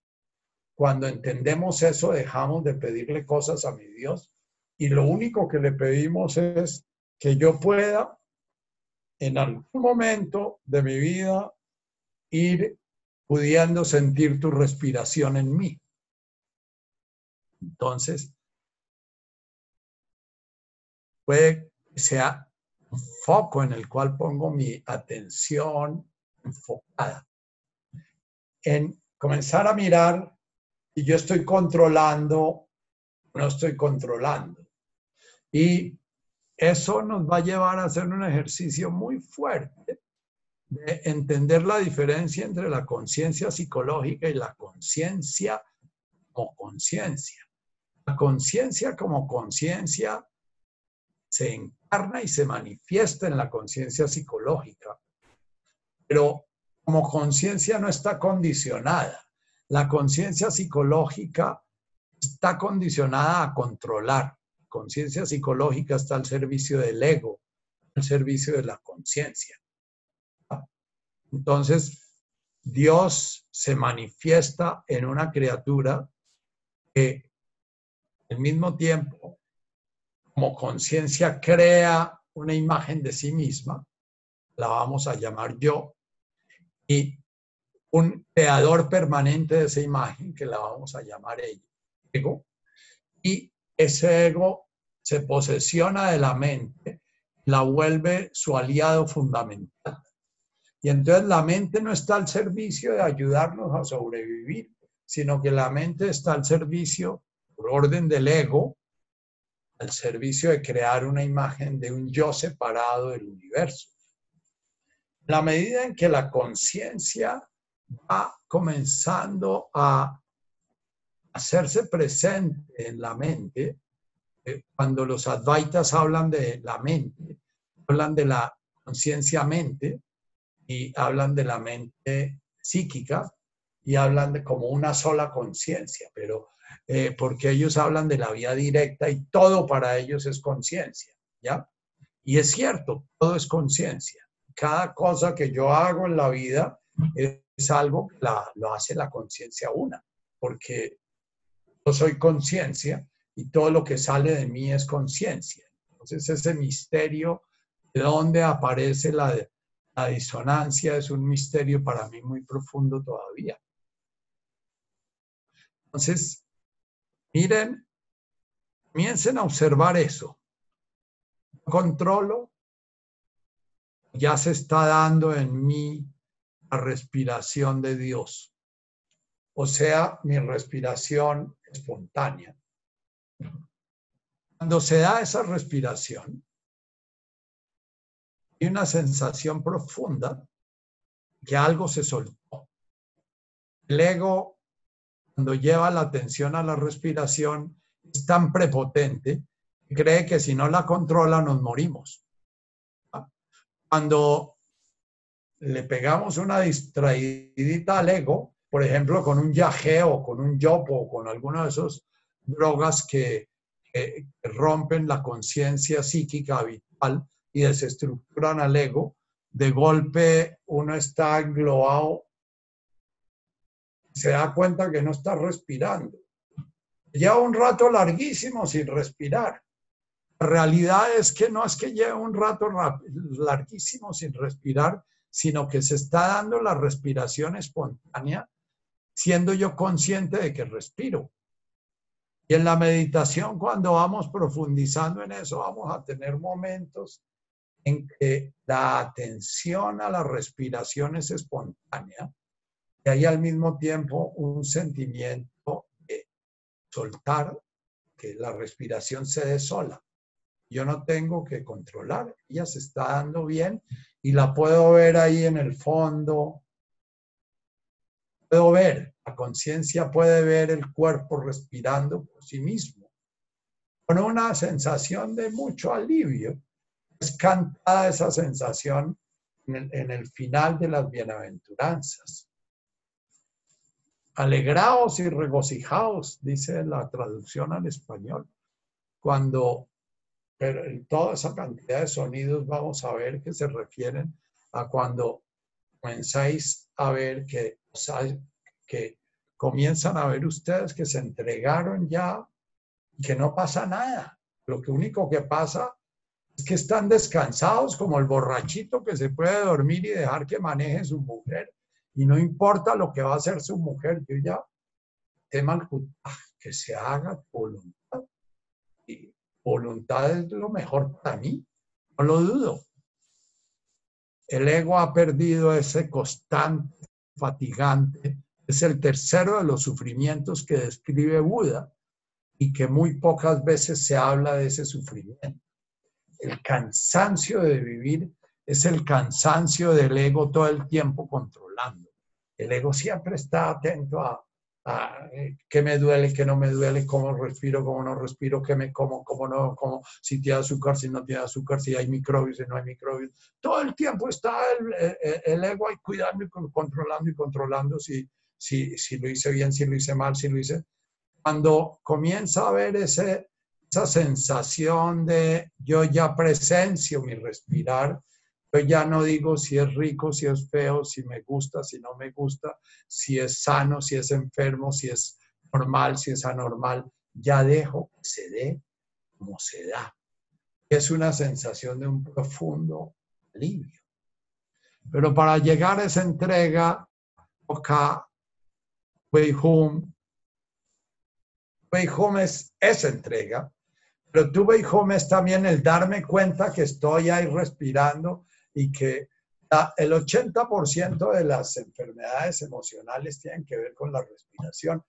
Cuando entendemos eso, dejamos de pedirle cosas a mi Dios y lo único que le pedimos es que yo pueda en algún momento de mi vida ir pudiendo sentir tu respiración en mí. Entonces, puede que sea foco en el cual pongo mi atención enfocada en comenzar a mirar y yo estoy controlando, no estoy controlando. Y eso nos va a llevar a hacer un ejercicio muy fuerte de entender la diferencia entre la conciencia psicológica y la conciencia como conciencia. La conciencia como conciencia se y se manifiesta en la conciencia psicológica, pero como conciencia no está condicionada. La conciencia psicológica está condicionada a controlar. Conciencia psicológica está al servicio del ego, al servicio de la conciencia. Entonces, Dios se manifiesta en una criatura que al mismo tiempo, como conciencia, crea una imagen de sí misma, la vamos a llamar yo, y un creador permanente de esa imagen que la vamos a llamar ego. Y ese ego se posesiona de la mente, la vuelve su aliado fundamental. Y entonces la mente no está al servicio de ayudarnos a sobrevivir, sino que la mente está al servicio, por orden del ego, al servicio de crear una imagen de un yo separado del universo. La medida en que la conciencia va comenzando a hacerse presente en la mente. Eh, cuando los advaitas hablan de la mente, hablan de la conciencia mente y hablan de la mente psíquica y hablan de como una sola conciencia, pero eh, porque ellos hablan de la vía directa y todo para ellos es conciencia, ¿ya? Y es cierto, todo es conciencia. Cada cosa que yo hago en la vida es algo que lo hace la conciencia una, porque yo soy conciencia y todo lo que sale de mí es conciencia. Entonces ese misterio de dónde aparece la, la disonancia es un misterio para mí muy profundo todavía. Entonces, miren, comiencen a observar eso. Controlo, ya se está dando en mí respiración de Dios, o sea, mi respiración espontánea. Cuando se da esa respiración, hay una sensación profunda que algo se soltó. El ego, cuando lleva la atención a la respiración, es tan prepotente que cree que si no la controla nos morimos. Cuando le pegamos una distraidita al ego, por ejemplo, con un yajeo, con un yopo, o con alguna de esas drogas que, que rompen la conciencia psíquica habitual y desestructuran al ego, de golpe uno está englobado, se da cuenta que no está respirando. Lleva un rato larguísimo sin respirar. La realidad es que no es que lleve un rato larguísimo sin respirar, sino que se está dando la respiración espontánea, siendo yo consciente de que respiro. Y en la meditación, cuando vamos profundizando en eso, vamos a tener momentos en que la atención a la respiración es espontánea y hay al mismo tiempo un sentimiento de soltar, que la respiración se dé sola. Yo no tengo que controlar, ella se está dando bien y la puedo ver ahí en el fondo. Puedo ver, la conciencia puede ver el cuerpo respirando por sí mismo, con una sensación de mucho alivio. Es cantada esa sensación en el, en el final de las bienaventuranzas. Alegraos y regocijaos, dice la traducción al español, cuando pero en toda esa cantidad de sonidos vamos a ver que se refieren a cuando comenzáis a ver que, comienzan a ver ustedes que se entregaron ya y que no pasa nada. Lo único que pasa es que están descansados como el borrachito que se puede dormir y dejar que maneje su mujer. Y no importa lo que va a hacer su mujer, yo ya tema que se haga voluntad. Y voluntad es lo mejor para mí, no lo dudo. El ego ha perdido ese constante, fatigante, es el tercero de los sufrimientos que describe Buda y que muy pocas veces se habla de ese sufrimiento. El cansancio de vivir es el cansancio del ego todo el tiempo controlando. El ego siempre está atento a ah, qué me duele, qué no me duele, cómo respiro, cómo no respiro, qué me como, cómo no como, si tiene azúcar, si no tiene azúcar, si hay microbios, si no hay microbios. Todo el tiempo está el, el, ego ahí cuidando y controlando y controlando si, si, si lo hice bien, si lo hice mal, si lo hice. Cuando comienza a ver ese, esa sensación de yo ya presencio mi respirar, yo ya no digo si es rico, si es feo, si me gusta, si no me gusta, si es sano, si es enfermo, si es normal, si es anormal. Ya dejo que se dé como se da. Es una sensación de un profundo alivio. Pero para llegar a esa entrega, toca Way Home. Es esa entrega, pero tu Way Home es también el darme cuenta que estoy ahí respirando y que el 80% de las enfermedades emocionales tienen que ver con la respiración.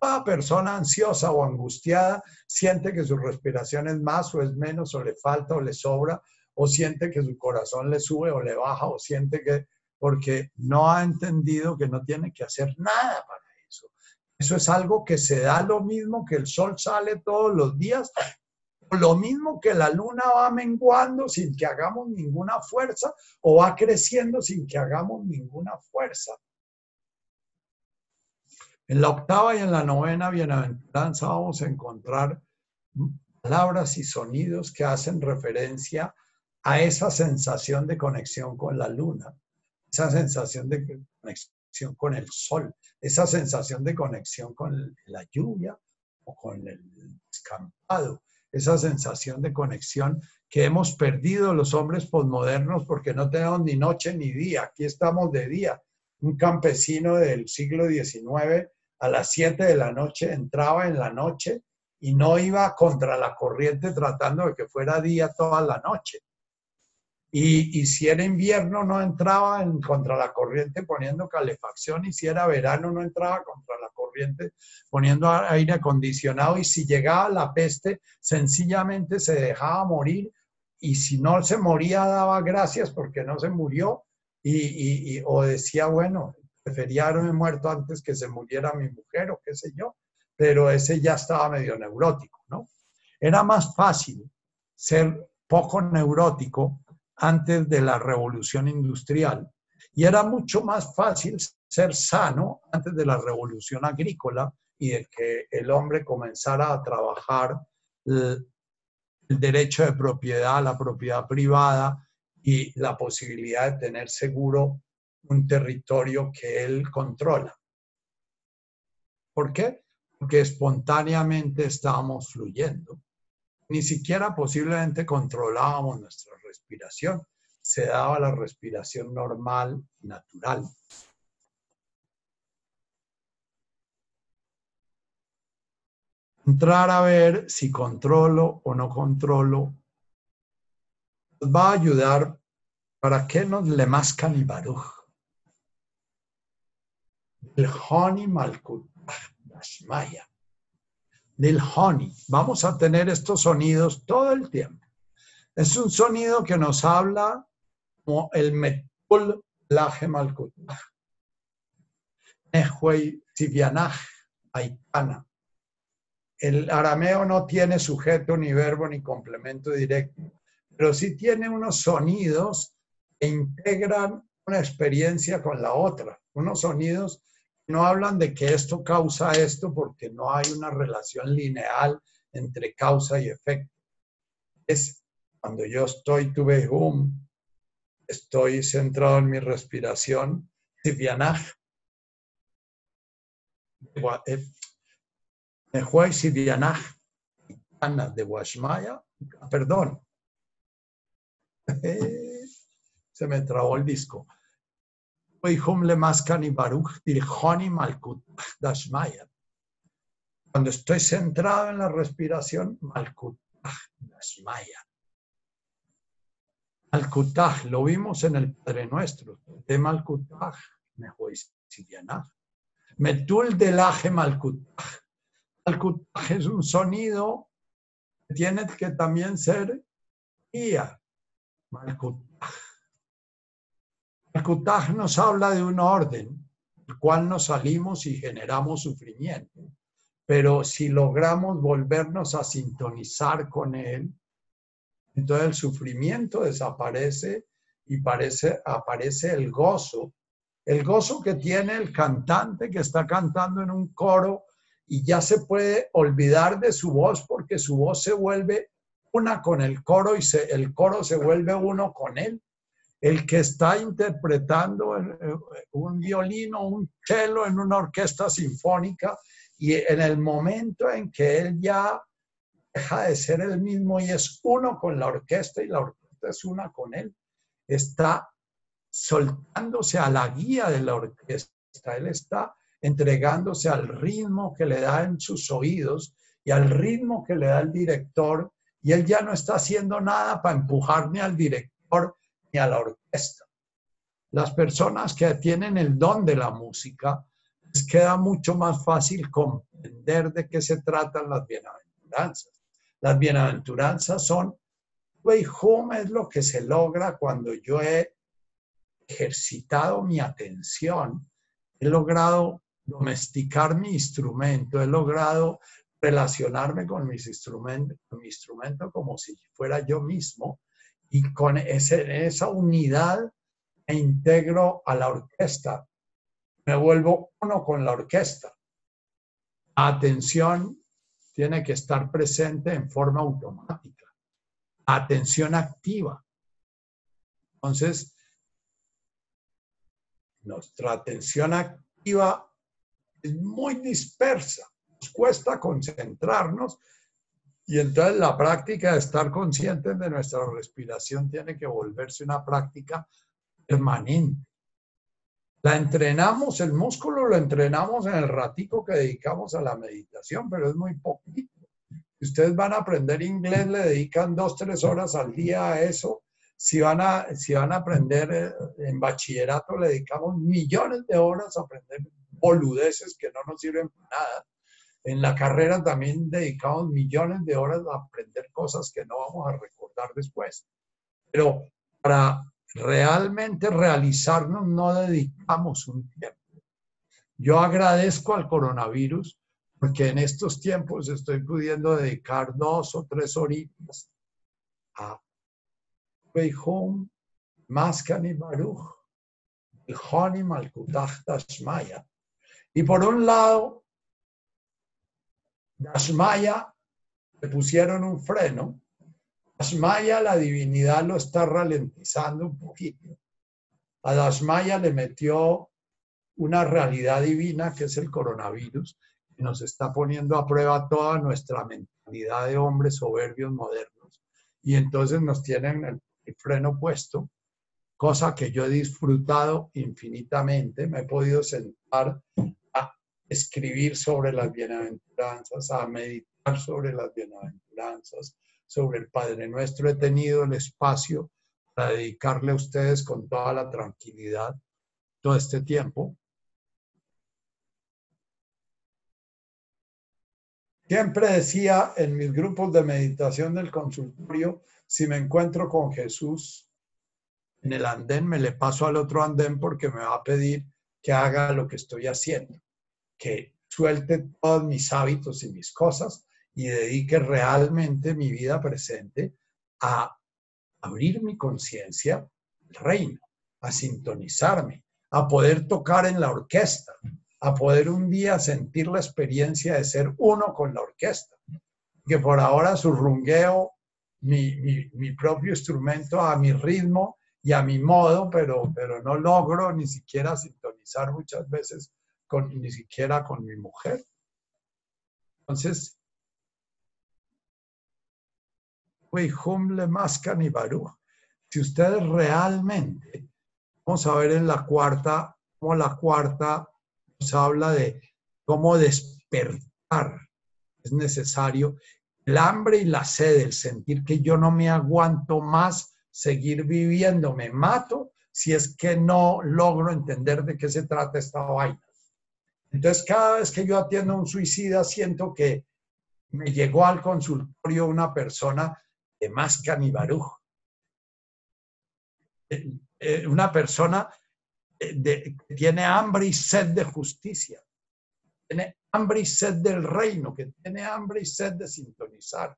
Cada persona ansiosa o angustiada siente que su respiración es más o es menos, o le falta o le sobra, o siente que su corazón le sube o le baja, o siente que, porque no ha entendido que no tiene que hacer nada para eso. Eso es algo que se da lo mismo que el sol sale todos los días lo mismo que la luna va menguando sin que hagamos ninguna fuerza o va creciendo sin que hagamos ninguna fuerza. En la octava y en la novena bienaventuranza vamos a encontrar palabras y sonidos que hacen referencia a esa sensación de conexión con la luna, esa sensación de conexión con el sol, esa sensación de conexión con la lluvia o con el escampado, esa sensación de conexión que hemos perdido los hombres posmodernos porque no tenemos ni noche ni día. Aquí estamos de día. Un campesino del siglo XIX a las 7 de la noche entraba en la noche y no iba contra la corriente tratando de que fuera día toda la noche. Y, si era invierno no entraba en, contra la corriente poniendo calefacción y si era verano no entraba contra la corriente poniendo aire acondicionado y si llegaba la peste, sencillamente se dejaba morir y si no se moría daba gracias porque no se murió y- o decía, bueno, prefería haberme muerto antes que se muriera mi mujer o qué sé yo, pero ese ya estaba medio neurótico, ¿no? Era más fácil ser poco neurótico antes de la revolución industrial y era mucho más fácil ser sano antes de la revolución agrícola y de que el hombre comenzara a trabajar el, derecho de propiedad, la propiedad privada y la posibilidad de tener seguro un territorio que él controla. ¿Por qué? Porque espontáneamente estábamos fluyendo. Ni siquiera posiblemente controlábamos nuestra respiración. Se daba la respiración normal y natural. Entrar a ver si controlo o no controlo va a ayudar para que nos le mascan y baruch. El honey malkut. Del honey. Vamos a tener estos sonidos todo el tiempo. Es un sonido que nos habla como el metul laje malkut. Nehuey sivianaj aitana. El arameo no tiene sujeto ni verbo ni complemento directo, pero sí tiene unos sonidos que integran una experiencia con la otra, unos sonidos que no hablan de que esto causa esto porque no hay una relación lineal entre causa y efecto. Es cuando yo estoy, tuve hum, estoy centrado en mi respiración, sivianaj, Nehuay Sivianaj, Ana de Guashmaya, perdón. Se me trabó el disco. Cuando estoy centrado en la respiración, malkut dashmaya. Malkutaj, lo vimos en el Padre Nuestro. De Malkutaj, Nehuay Sivianaj. Metul delaje Malkutaj. Malkutaj es un sonido que tiene que también ser guía. Malkutaj. Malkutaj nos habla de un orden, el cual nos salimos y generamos sufrimiento. Pero si logramos volvernos a sintonizar con él, entonces el sufrimiento desaparece y parece, aparece el gozo. El gozo que tiene el cantante que está cantando en un coro y ya se puede olvidar de su voz porque su voz se vuelve una con el coro y se, el coro se vuelve uno con él. El que está interpretando un violino, un cello en una orquesta sinfónica y en el momento en que él ya deja de ser el mismo y es uno con la orquesta y la orquesta es una con él, está soltándose a la guía de la orquesta, él está entregándose al ritmo que le da en sus oídos y al ritmo que le da el director, y él ya no está haciendo nada para empujar ni al director ni a la orquesta. Las personas que tienen el don de la música, les queda mucho más fácil comprender de qué se tratan las bienaventuranzas. Las bienaventuranzas son, home es lo que se logra cuando yo he ejercitado mi atención, he logrado domesticar mi instrumento, he logrado relacionarme con mis instrumentos, mi instrumento como si fuera yo mismo y con esa unidad me integro a la orquesta, me vuelvo uno con la orquesta. La atención tiene que estar presente en forma automática, atención activa. Entonces, nuestra atención activa es muy dispersa, nos cuesta concentrarnos y entonces la práctica de estar conscientes de nuestra respiración tiene que volverse una práctica permanente. La entrenamos, el músculo lo entrenamos en el ratico que dedicamos a la meditación, pero es muy poquito. Ustedes van a aprender inglés, le dedican dos, tres horas al día a eso. Si van a, si van a aprender en bachillerato, le dedicamos millones de horas a aprender boludeces que no nos sirven para nada. En la carrera también dedicamos millones de horas a aprender cosas que no vamos a recordar después. Pero para realmente realizarnos no dedicamos un tiempo. Yo agradezco al coronavirus porque en estos tiempos estoy pudiendo dedicar dos o tres horitas a Beihum, Maskani Baruch, Honi Malkutach Dashmaya. Y por un lado, Dashmaya le pusieron un freno. Dashmaya, la divinidad lo está ralentizando un poquito. A Dashmaya le metió una realidad divina que es el coronavirus, que nos está poniendo a prueba toda nuestra mentalidad de hombres soberbios modernos. Y entonces nos tienen el, freno puesto, cosa que yo he disfrutado infinitamente. Me he podido sentar escribir sobre las bienaventuranzas, a meditar sobre las bienaventuranzas, sobre el Padre Nuestro. He tenido el espacio para dedicarle a ustedes con toda la tranquilidad todo este tiempo. Siempre decía en mis grupos de meditación del consultorio, si me encuentro con Jesús en el andén, me le paso al otro andén porque me va a pedir que haga lo que estoy haciendo, que suelte todos mis hábitos y mis cosas y dedique realmente mi vida presente a abrir mi conciencia al reino, a sintonizarme, a poder tocar en la orquesta, a poder un día sentir la experiencia de ser uno con la orquesta. Que por ahora surrungueo mi, mi, mi propio instrumento a mi ritmo y a mi modo, pero, pero no logro ni siquiera sintonizar muchas veces con, ni siquiera con mi mujer. Entonces. Si ustedes realmente, vamos a ver en la cuarta, como la cuarta nos habla de cómo despertar. Es necesario el hambre y la sed, el sentir que yo no me aguanto más seguir viviendo, me mato si es que no logro entender de qué se trata esta vaina. Entonces, cada vez que yo atiendo a un suicida, siento que me llegó al consultorio una persona de más canibarujo. Eh, eh, una persona de, tiene hambre y sed de justicia, tiene hambre y sed del reino, que tiene hambre y sed de sintonizar.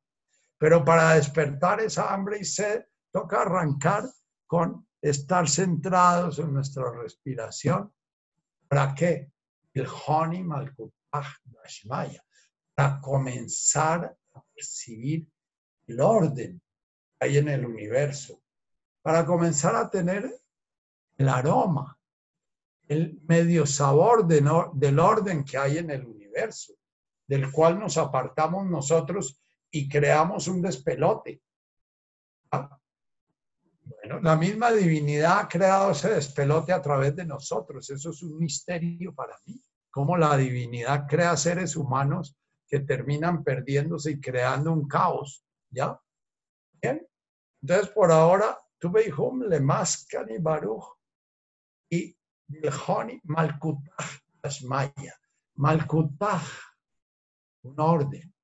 Pero para despertar esa hambre y sed, toca arrancar con estar centrados en nuestra respiración. ¿Para qué? El Honi Malkutaj Dashmaya. Para comenzar a percibir el orden que hay en el universo. Para comenzar a tener el aroma el medio sabor de del orden que hay en el universo, del cual nos apartamos nosotros y creamos un despelote. La misma divinidad ha creado ese despelote a través de nosotros. Eso es un misterio para mí. Cómo la divinidad crea seres humanos que terminan perdiéndose y creando un caos. ¿Ya? Bien. Entonces, por ahora, tuve hijo, le mascan y baruch. Y Honi Malkutaj Asmaya. Malkutaj, un orden.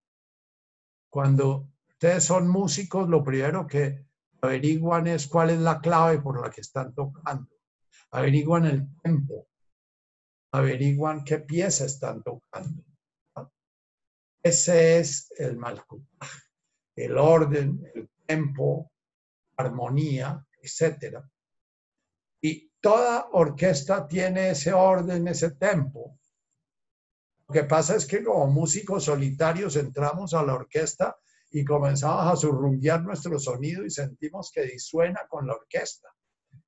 Cuando ustedes son músicos, lo primero que averiguan es cuál es la clave por la que están tocando. Averiguan el tempo. Averiguan qué pieza están tocando. Ese es el Malkutaj. El orden, el tempo, armonía, etcétera. Y toda orquesta tiene ese orden, ese tempo. Lo que pasa es que como músicos solitarios entramos a la orquesta y comenzamos a surrumbear nuestro sonido y sentimos que disuena con la orquesta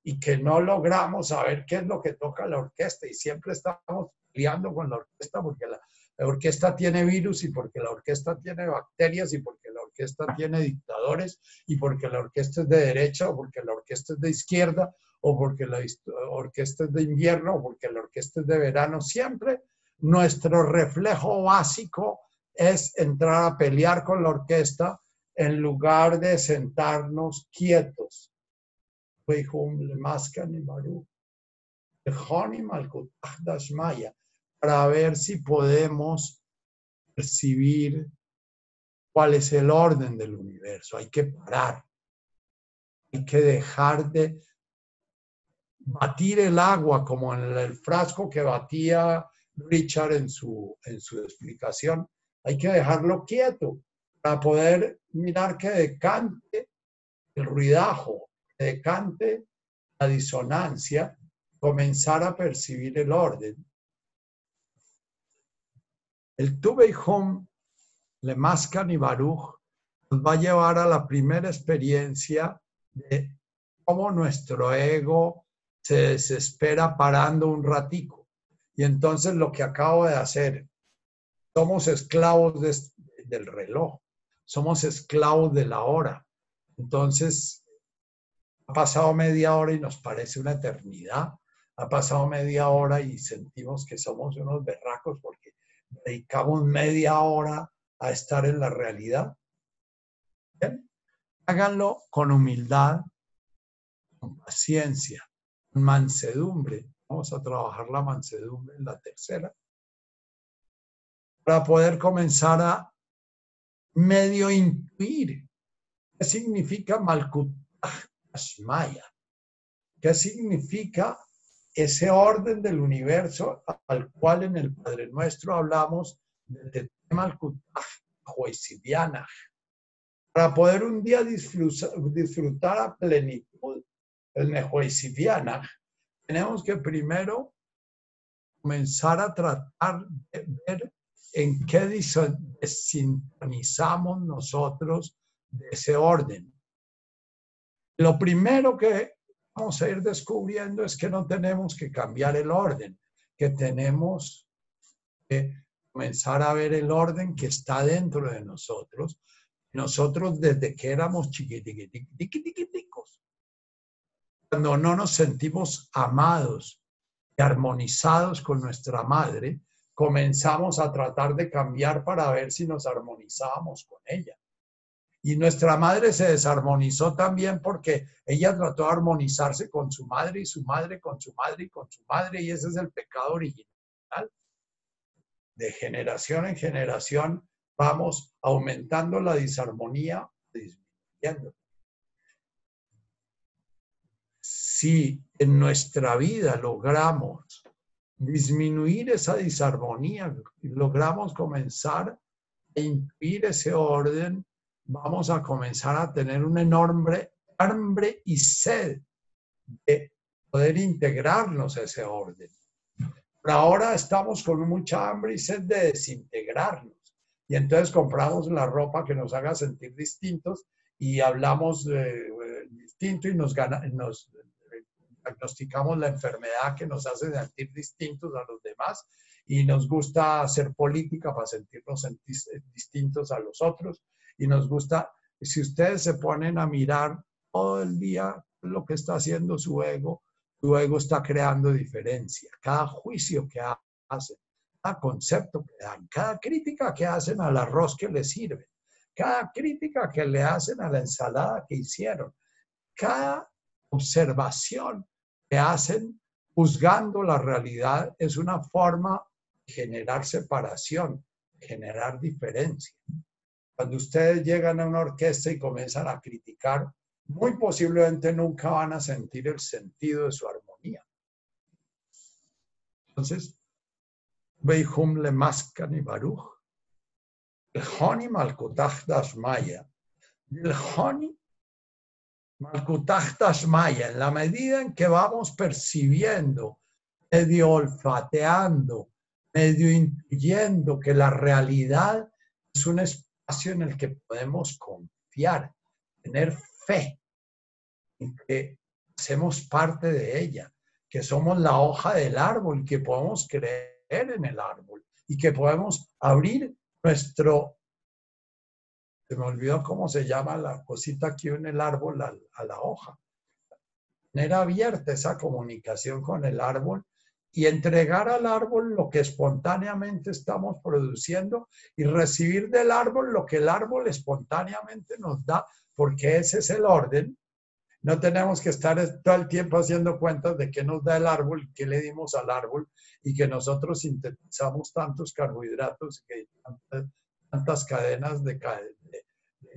y que no logramos saber qué es lo que toca la orquesta y siempre estamos peleando con la orquesta porque la, la orquesta tiene virus y porque la orquesta tiene bacterias y porque la orquesta tiene dictadores y porque la orquesta es de derecha o porque la orquesta es de izquierda o porque la orquesta es de invierno, o porque la orquesta es de verano, siempre nuestro reflejo básico es entrar a pelear con la orquesta en lugar de sentarnos quietos. para ver si podemos percibir cuál es el orden del universo. Hay que parar. Hay que dejar de batir el agua como en el frasco que batía Richard en su, en su explicación. Hay que dejarlo quieto para poder mirar que decante el ruidajo, que decante la disonancia, comenzar a percibir el orden. El Home, Le Mascan y Baruch nos va a llevar a la primera experiencia de cómo nuestro ego se desespera parando un ratico. Y entonces lo que acabo de hacer, somos esclavos del reloj, somos esclavos de la hora. Entonces, ha pasado media hora y nos parece una eternidad. Ha pasado media hora y sentimos que somos unos berracos porque dedicamos media hora a estar en la realidad. Háganlo con humildad, con paciencia, con mansedumbre. Vamos a trabajar la mansedumbre en la tercera. Para poder comenzar a medio intuir qué significa Malkut Ashmaya, qué significa ese orden del universo al cual en el Padre Nuestro hablamos del tema para poder un día disfrutar a plenitud el Nehuesidiana, tenemos que primero comenzar a tratar de ver en qué desintonizamos nosotros de ese orden. Lo primero que vamos a ir descubriendo es que no tenemos que cambiar el orden, que tenemos que comenzar a ver el orden que está dentro de nosotros. Nosotros desde que éramos chiquititicos, cuando no nos sentimos amados y armonizados con nuestra madre, comenzamos a tratar de cambiar para ver si nos armonizábamos con ella. Y nuestra madre se desarmonizó también porque ella trató de armonizarse con su madre y su madre con su madre y con su madre. Y ese es el pecado original. De generación en generación vamos aumentando la disarmonía, disminuyendo. Si en nuestra vida logramos disminuir esa disarmonía, logramos comenzar a intuir ese orden, vamos a comenzar a tener un enorme hambre y sed de poder integrarnos a ese orden. Pero ahora estamos con mucha hambre y sed de desintegrarnos. Y entonces compramos la ropa que nos haga sentir distintos y hablamos distinto y nos, nos diagnosticamos la enfermedad que nos hace sentir distintos a los demás y nos gusta hacer política para sentirnos distintos a los otros y nos gusta, si ustedes se ponen a mirar todo el día lo que está haciendo su ego, su ego está creando diferencia. Cada juicio que hacen, cada concepto que dan, cada crítica que hacen al arroz que les sirve, cada crítica que le hacen a la ensalada que hicieron, cada observación que hacen juzgando la realidad es una forma de generar separación, generar diferencia. Cuando ustedes llegan a una orquesta y comienzan a criticar, muy posiblemente nunca van a sentir el sentido de su armonía. Entonces, Beihum le mascan y baruch. El Honi Malkutach Maya. El Honi Maya, en la medida en que vamos percibiendo, medio olfateando, medio intuyendo que la realidad es un espíritu en el que podemos confiar, tener fe en que hacemos parte de ella, que somos la hoja del árbol, que podemos creer en el árbol y que podemos abrir nuestro, se me olvidó cómo se llama la cosita que une el árbol a, la hoja. Tener abierta esa comunicación con el árbol y entregar al árbol lo que espontáneamente estamos produciendo y recibir del árbol lo que el árbol espontáneamente nos da, porque ese es el orden No tenemos que estar todo el tiempo haciendo cuentas de qué nos da el árbol, qué le dimos al árbol y que nosotros sintetizamos tantos carbohidratos, que tantas, tantas cadenas de, de, de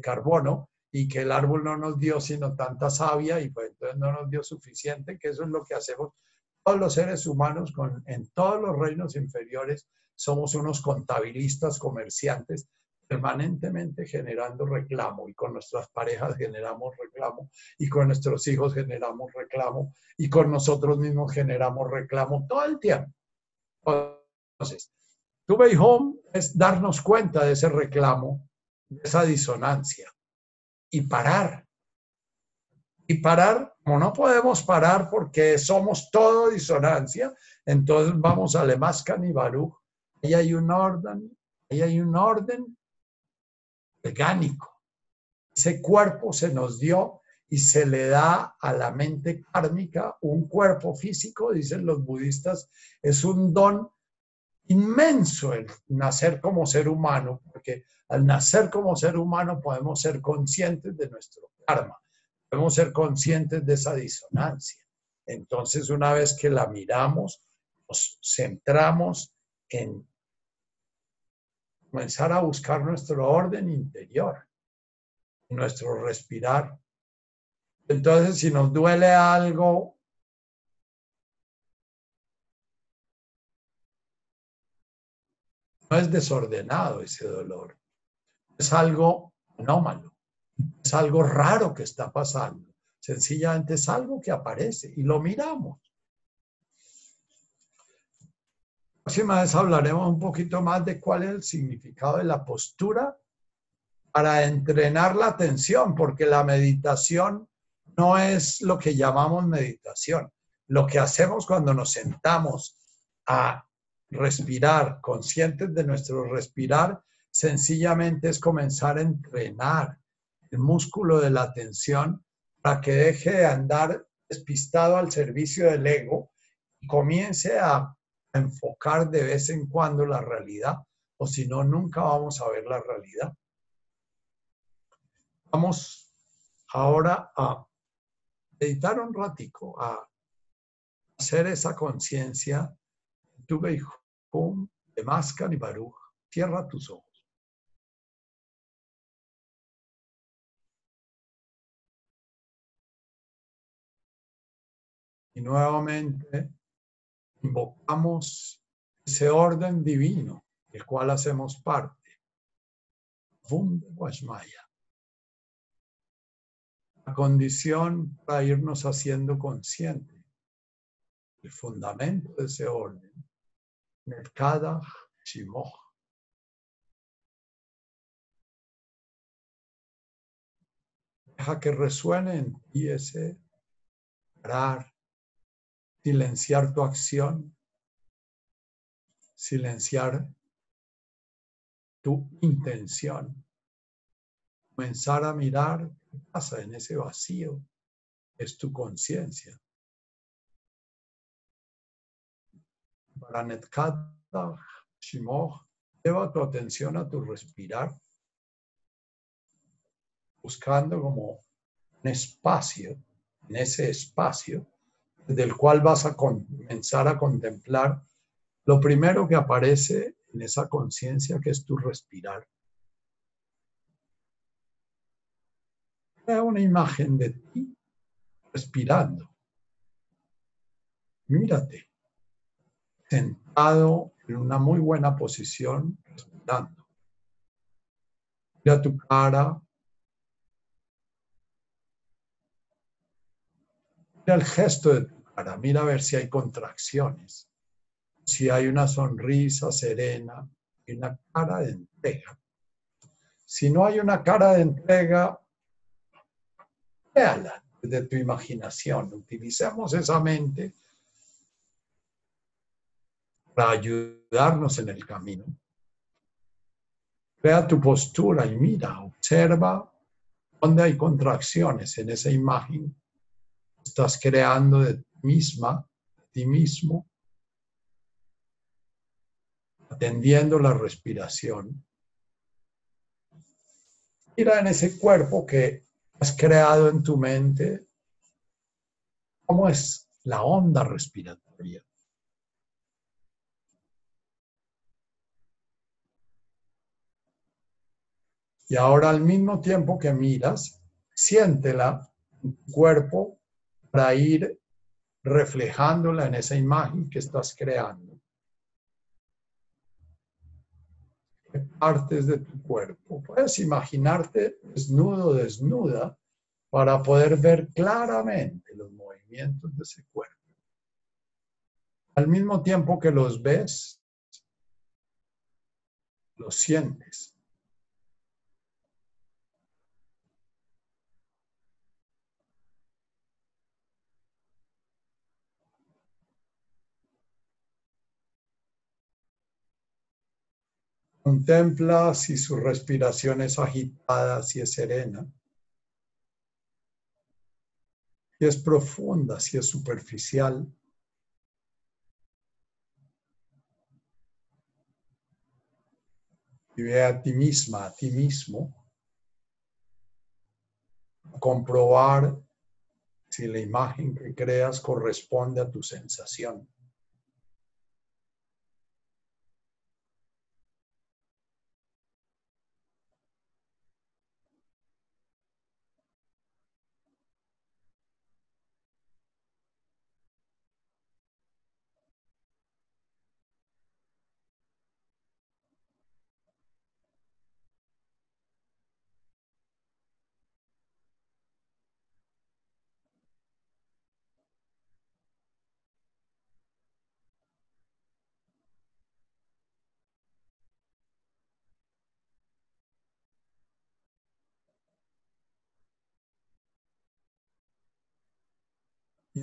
carbono y que el árbol no nos dio sino tanta savia y pues entonces no nos dio suficiente, que eso es lo que hacemos todos los seres humanos con, en todos los reinos inferiores, somos unos contabilistas, comerciantes, permanentemente generando reclamo y con nuestras parejas generamos reclamo y con nuestros hijos generamos reclamo y con nosotros mismos generamos reclamo todo el tiempo. Entonces, tu way home es darnos cuenta de ese reclamo, esa disonancia y parar. Y parar, como no podemos parar porque somos todo disonancia, entonces vamos a Lemascan y Baruch. Ahí hay un orden, ahí hay un orden orgánico. Ese cuerpo se nos dio y se le da a la mente kármica un cuerpo físico, dicen los budistas, es un don inmenso el nacer como ser humano, porque al nacer como ser humano podemos ser conscientes de nuestro karma, podemos ser conscientes de esa disonancia. Entonces, una vez que la miramos, nos centramos en comenzar a buscar nuestro orden interior, nuestro respirar. Entonces, si nos duele algo, no es desordenado ese dolor, es algo anómalo, es algo raro que está pasando. Sencillamente es algo que aparece y lo miramos. próxima vez hablaremos un poquito más de cuál es el significado de la postura para entrenar la atención, porque la meditación no es lo que llamamos meditación. Lo que hacemos cuando nos sentamos a respirar, conscientes de nuestro respirar, sencillamente es comenzar a entrenar el músculo de la atención para que deje de andar despistado al servicio del ego y comience a enfocar de vez en cuando la realidad, o si no, nunca vamos a ver la realidad. Vamos ahora a meditar un ratico, a hacer esa conciencia. Tu hum de Mascan y Baruch. Cierra tus ojos. Y nuevamente invocamos ese orden divino del cual hacemos parte. La condición para irnos haciendo consciente. El fundamento de ese orden. Merkada Shimoch. Deja que resuene en ti ese parar, silenciar tu acción, silenciar tu intención, comenzar a mirar qué pasa en ese vacío, es tu conciencia. Para Netkata Shimoch, lleva tu atención a tu respirar, buscando como un espacio, en ese espacio, del cual vas a comenzar a contemplar lo primero que aparece en esa conciencia que es tu respirar. Crea una imagen de ti respirando. Mírate, sentado en una muy buena posición, respirando. Mira tu cara, Mira el gesto de tu cara, mira a ver si hay contracciones, si hay una sonrisa serena y una cara de entrega. Si no hay una cara de entrega, véala desde tu imaginación. Utilicemos esa mente para ayudarnos en el camino. Vea tu postura y mira, observa dónde hay contracciones en esa imagen estás creando de ti misma, de ti mismo, atendiendo la respiración. Mira en ese cuerpo que has creado en tu mente cómo es la onda respiratoria. Y ahora al mismo tiempo que miras, siéntela en tu cuerpo para ir reflejándola en esa imagen que estás creando. ¿Qué partes de tu cuerpo? Puedes imaginarte desnudo, desnuda, para poder ver claramente los movimientos de ese cuerpo. Al mismo tiempo que los ves, los sientes. Contempla si su respiración es agitada, si es serena, si es profunda, si es superficial. Y ve a ti misma, a ti mismo, comprobar si la imagen que creas corresponde a tu sensación.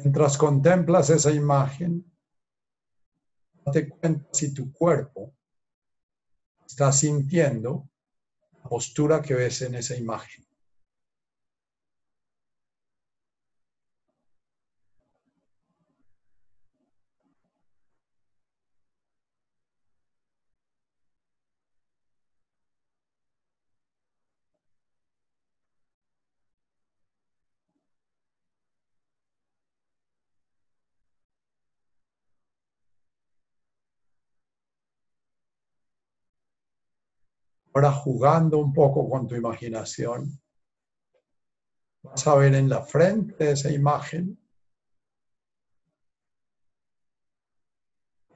Mientras contemplas esa imagen, date cuenta si tu cuerpo está sintiendo la postura que ves en esa imagen. Ahora jugando un poco con tu imaginación, vas a ver en la frente de esa imagen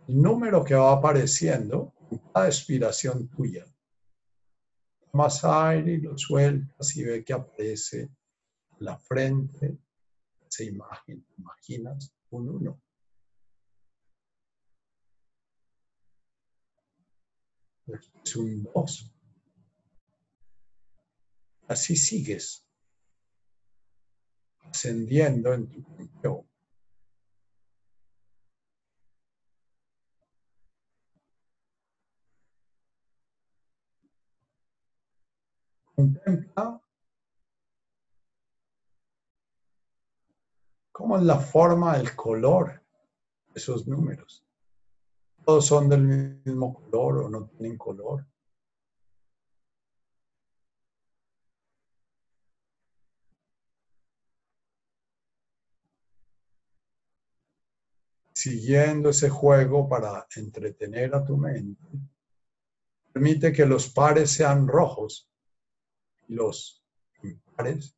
el número que va apareciendo con cada expiración tuya. Tomas aire y lo sueltas y ve que aparece en la frente esa imagen. imaginas un uno. Es un dos. Así sigues ascendiendo en tu cuerpo. Contempla cómo es la forma, el color de esos números. Todos son del mismo color o no tienen color. Siguiendo ese juego para entretener a tu mente, permite que los pares sean rojos y los impares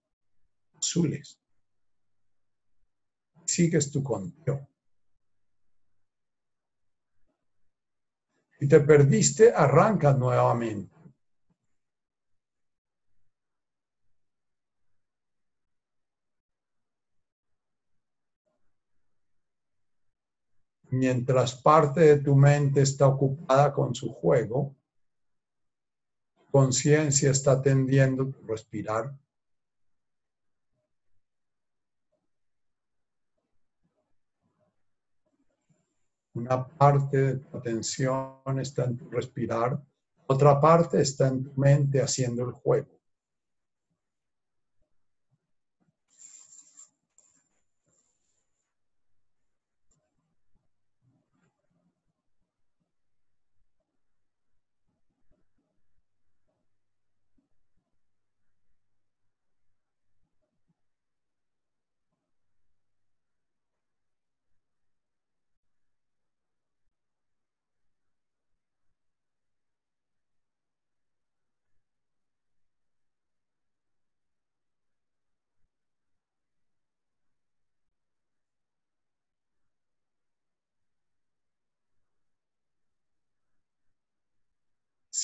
azules. Sigues tu conteo. Si te perdiste, arrancas nuevamente. Mientras parte de tu mente está ocupada con su juego, conciencia está atendiendo tu respirar. Una parte de tu atención está en tu respirar, otra parte está en tu mente haciendo el juego.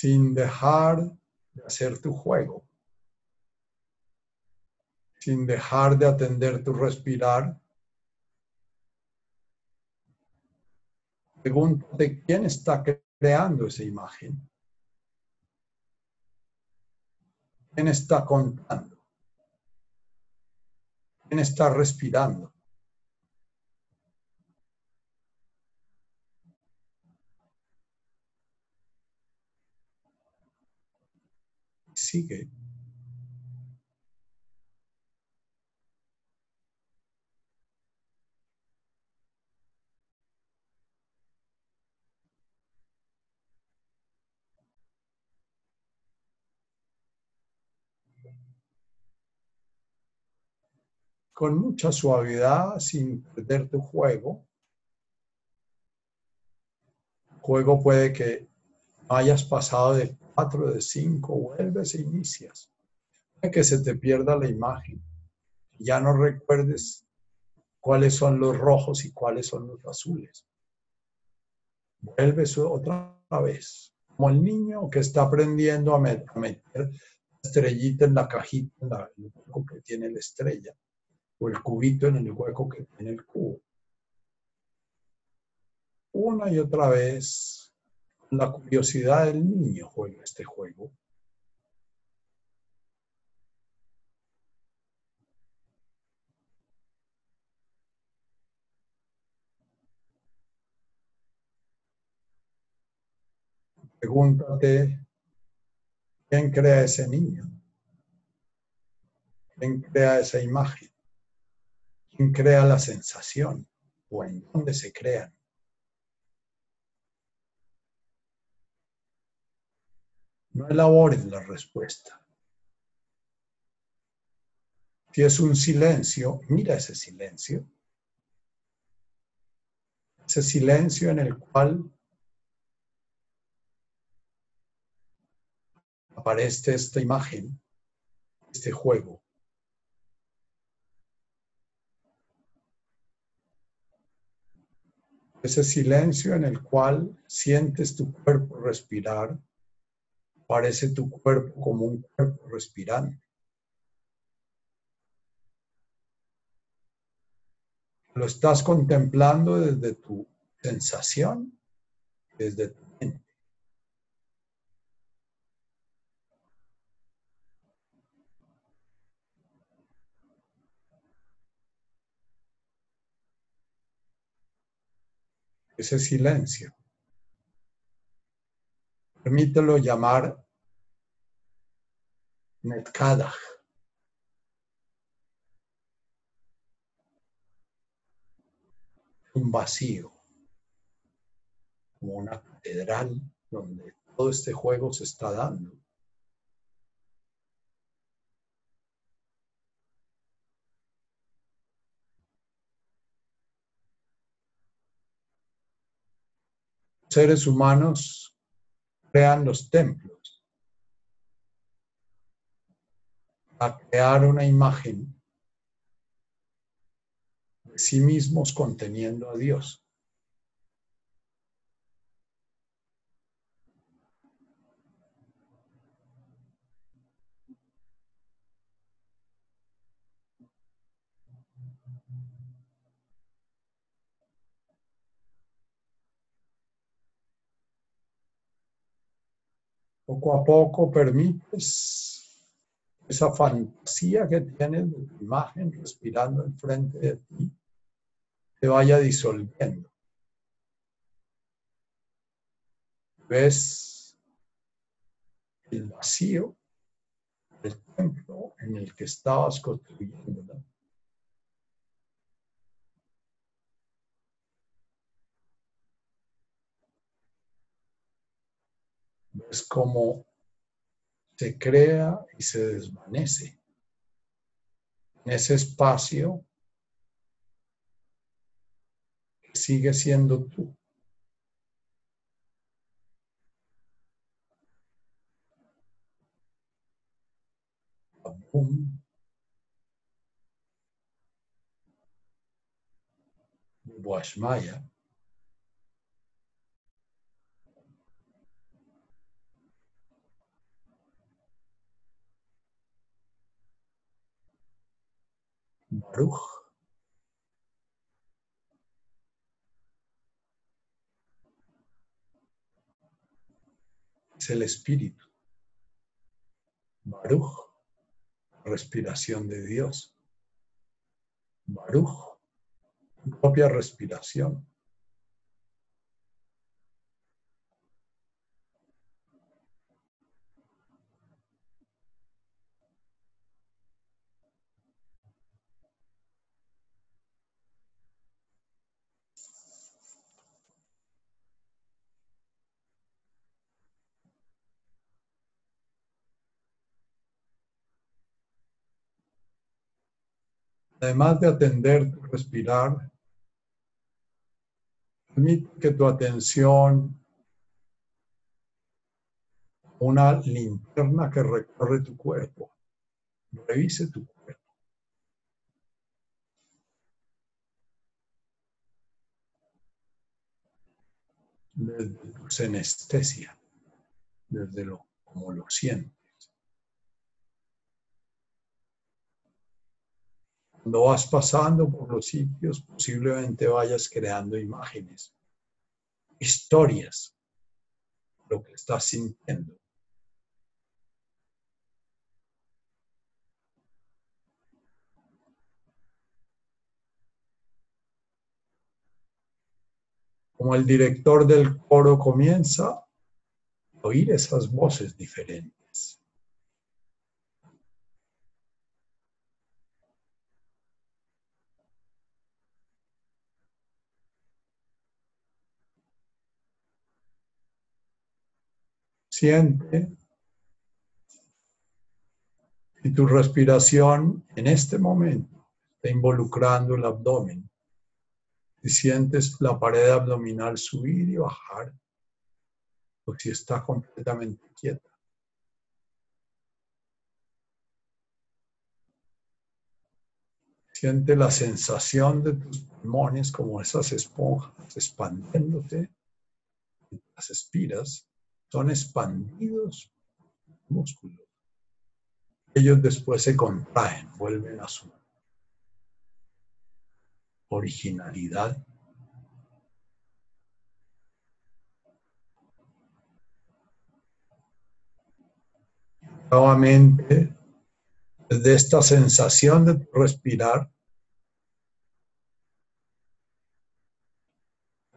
Sin dejar de hacer tu juego, sin dejar de atender tu respirar. Pregúntate quién está creando esa imagen. ¿Quién está contando? ¿Quién está respirando? Sigue. con mucha suavidad, sin perder tu juego. Juego puede que hayas pasado de cuatro, de cinco, vuelves e inicias. Puede que se te pierda la imagen. Ya no recuerdes cuáles son los rojos y cuáles son los azules. Vuelves otra vez, como el niño que está aprendiendo a meter estrellita en la cajita, en el que tiene la estrella o el cubito en el hueco que tiene el cubo. Una y otra vez, la curiosidad del niño juega este juego. Pregúntate, ¿quién crea ese niño? ¿Quién crea esa imagen? ¿Quién crea la sensación? ¿O en dónde se crean? No elabores la respuesta. Si es un silencio, mira ese silencio. Ese silencio en el cual aparece esta imagen, este juego. ese silencio en el cual sientes tu cuerpo respirar, parece tu cuerpo como un cuerpo respirando. Lo estás contemplando desde tu sensación, desde tu mente. ese silencio. Permítelo llamar Netkadach. Un vacío, como una catedral donde todo este juego se está dando. seres humanos crean los templos a crear una imagen de sí mismos conteniendo a Dios. Poco a poco permites esa fantasía que tienes de tu imagen respirando enfrente de ti se vaya disolviendo. Ves el vacío del templo en el que estabas construyendo. Es como se crea y se desvanece. En ese espacio que sigue siendo tú. Baruch. Es el espíritu. Baruch, respiración de Dios. Baruch, propia respiración. Además de atender tu respirar, permite que tu atención, una linterna que recorre tu cuerpo, revise tu cuerpo. Desde tu senestesia, desde lo como lo sientes. Cuando vas pasando por los sitios, posiblemente vayas creando imágenes, historias, lo que estás sintiendo. Como el director del coro comienza a oír esas voces diferentes. Siente si tu respiración en este momento está involucrando el abdomen. Si sientes la pared abdominal subir y bajar, o si está completamente quieta. Siente la sensación de tus pulmones como esas esponjas expandiéndote mientras expiras son expandidos músculos. Ellos después se contraen, vuelven a su originalidad. Nuevamente, desde esta sensación de respirar,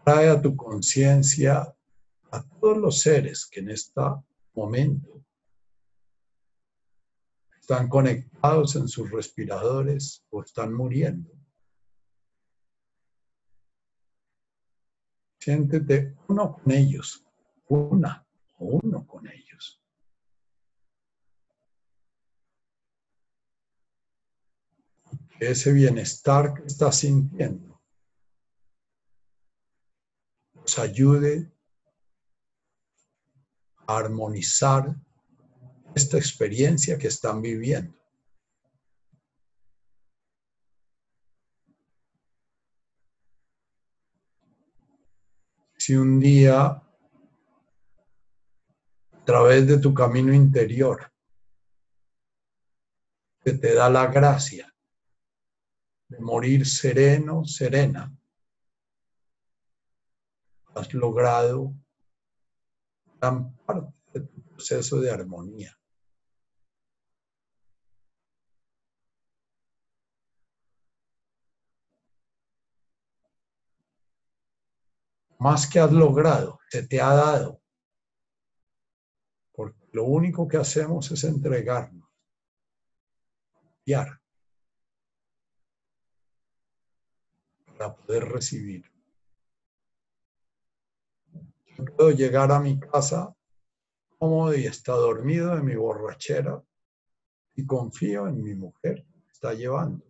trae a tu conciencia a todos los seres que en este momento están conectados en sus respiradores o están muriendo. Siéntete uno con ellos, una o uno con ellos. ese bienestar que estás sintiendo nos ayude armonizar esta experiencia que están viviendo. Si un día, a través de tu camino interior, que te da la gracia de morir sereno, serena, has logrado gran parte de tu proceso de armonía. Más que has logrado, se te ha dado. Porque lo único que hacemos es entregarnos, guiar, para poder recibir puedo llegar a mi casa y está dormido en mi borrachera y confío en mi mujer está llevando.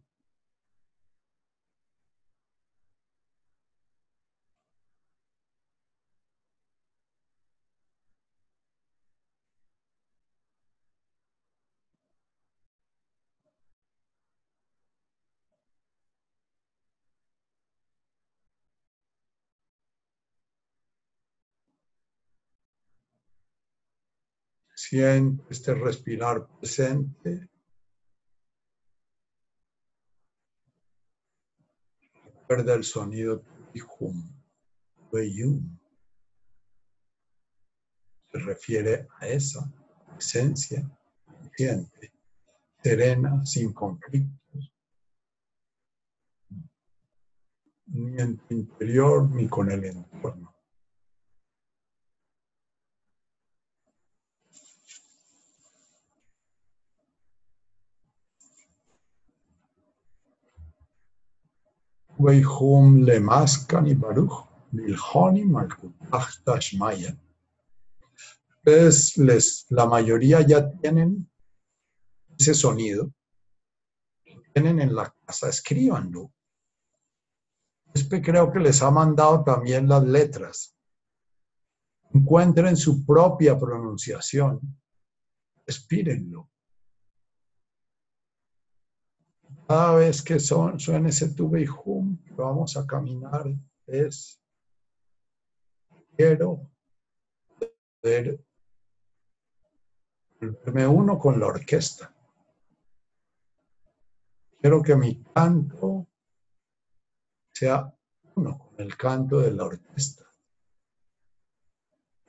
Siente este respirar presente. Recuerda el sonido. Se refiere a esa esencia consciente, serena, sin conflictos, ni en tu interior ni con el entorno. Weihum baruch. Ustedes, les, la mayoría ya tienen ese sonido. Tienen en la casa, escríbanlo. Este creo que les ha mandado también las letras. Encuentren su propia pronunciación. Espírenlo. Cada vez que son, suene ese tuve y hum, vamos a caminar, es quiero poder volverme uno con la orquesta. Quiero que mi canto sea uno con el canto de la orquesta.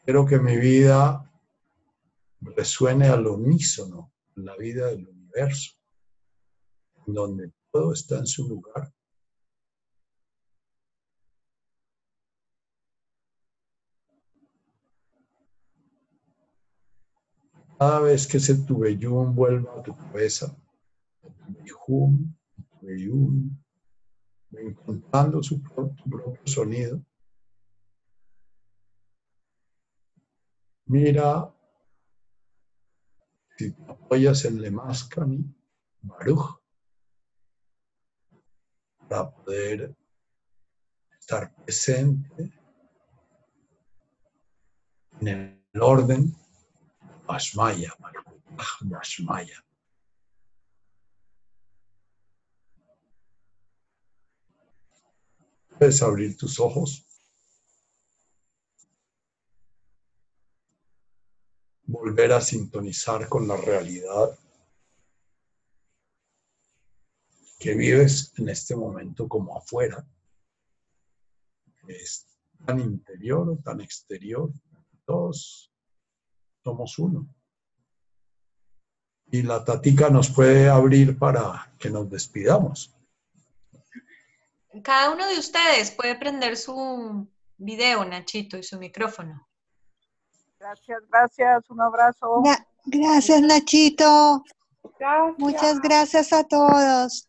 Quiero que mi vida resuene al unísono, la vida del universo donde todo está en su lugar. Cada vez que ese tubeyum vuelva a tu cabeza, tubeyum, tubeyum, encontrando su propio, sonido, mira si te apoyas en Lemáscani, Baruch, para poder estar presente en el orden Ashmaya, Ashmaya. Puedes abrir tus ojos. Volver a sintonizar con la realidad que vives en este momento como afuera. Es tan interior o tan exterior. Todos somos uno. Y la tatica nos puede abrir para que nos despidamos. Cada uno de ustedes puede prender su video, Nachito, y su micrófono. Gracias, gracias. Un abrazo. Gra- Gracias, Nachito. Gracias. Muchas gracias a todos.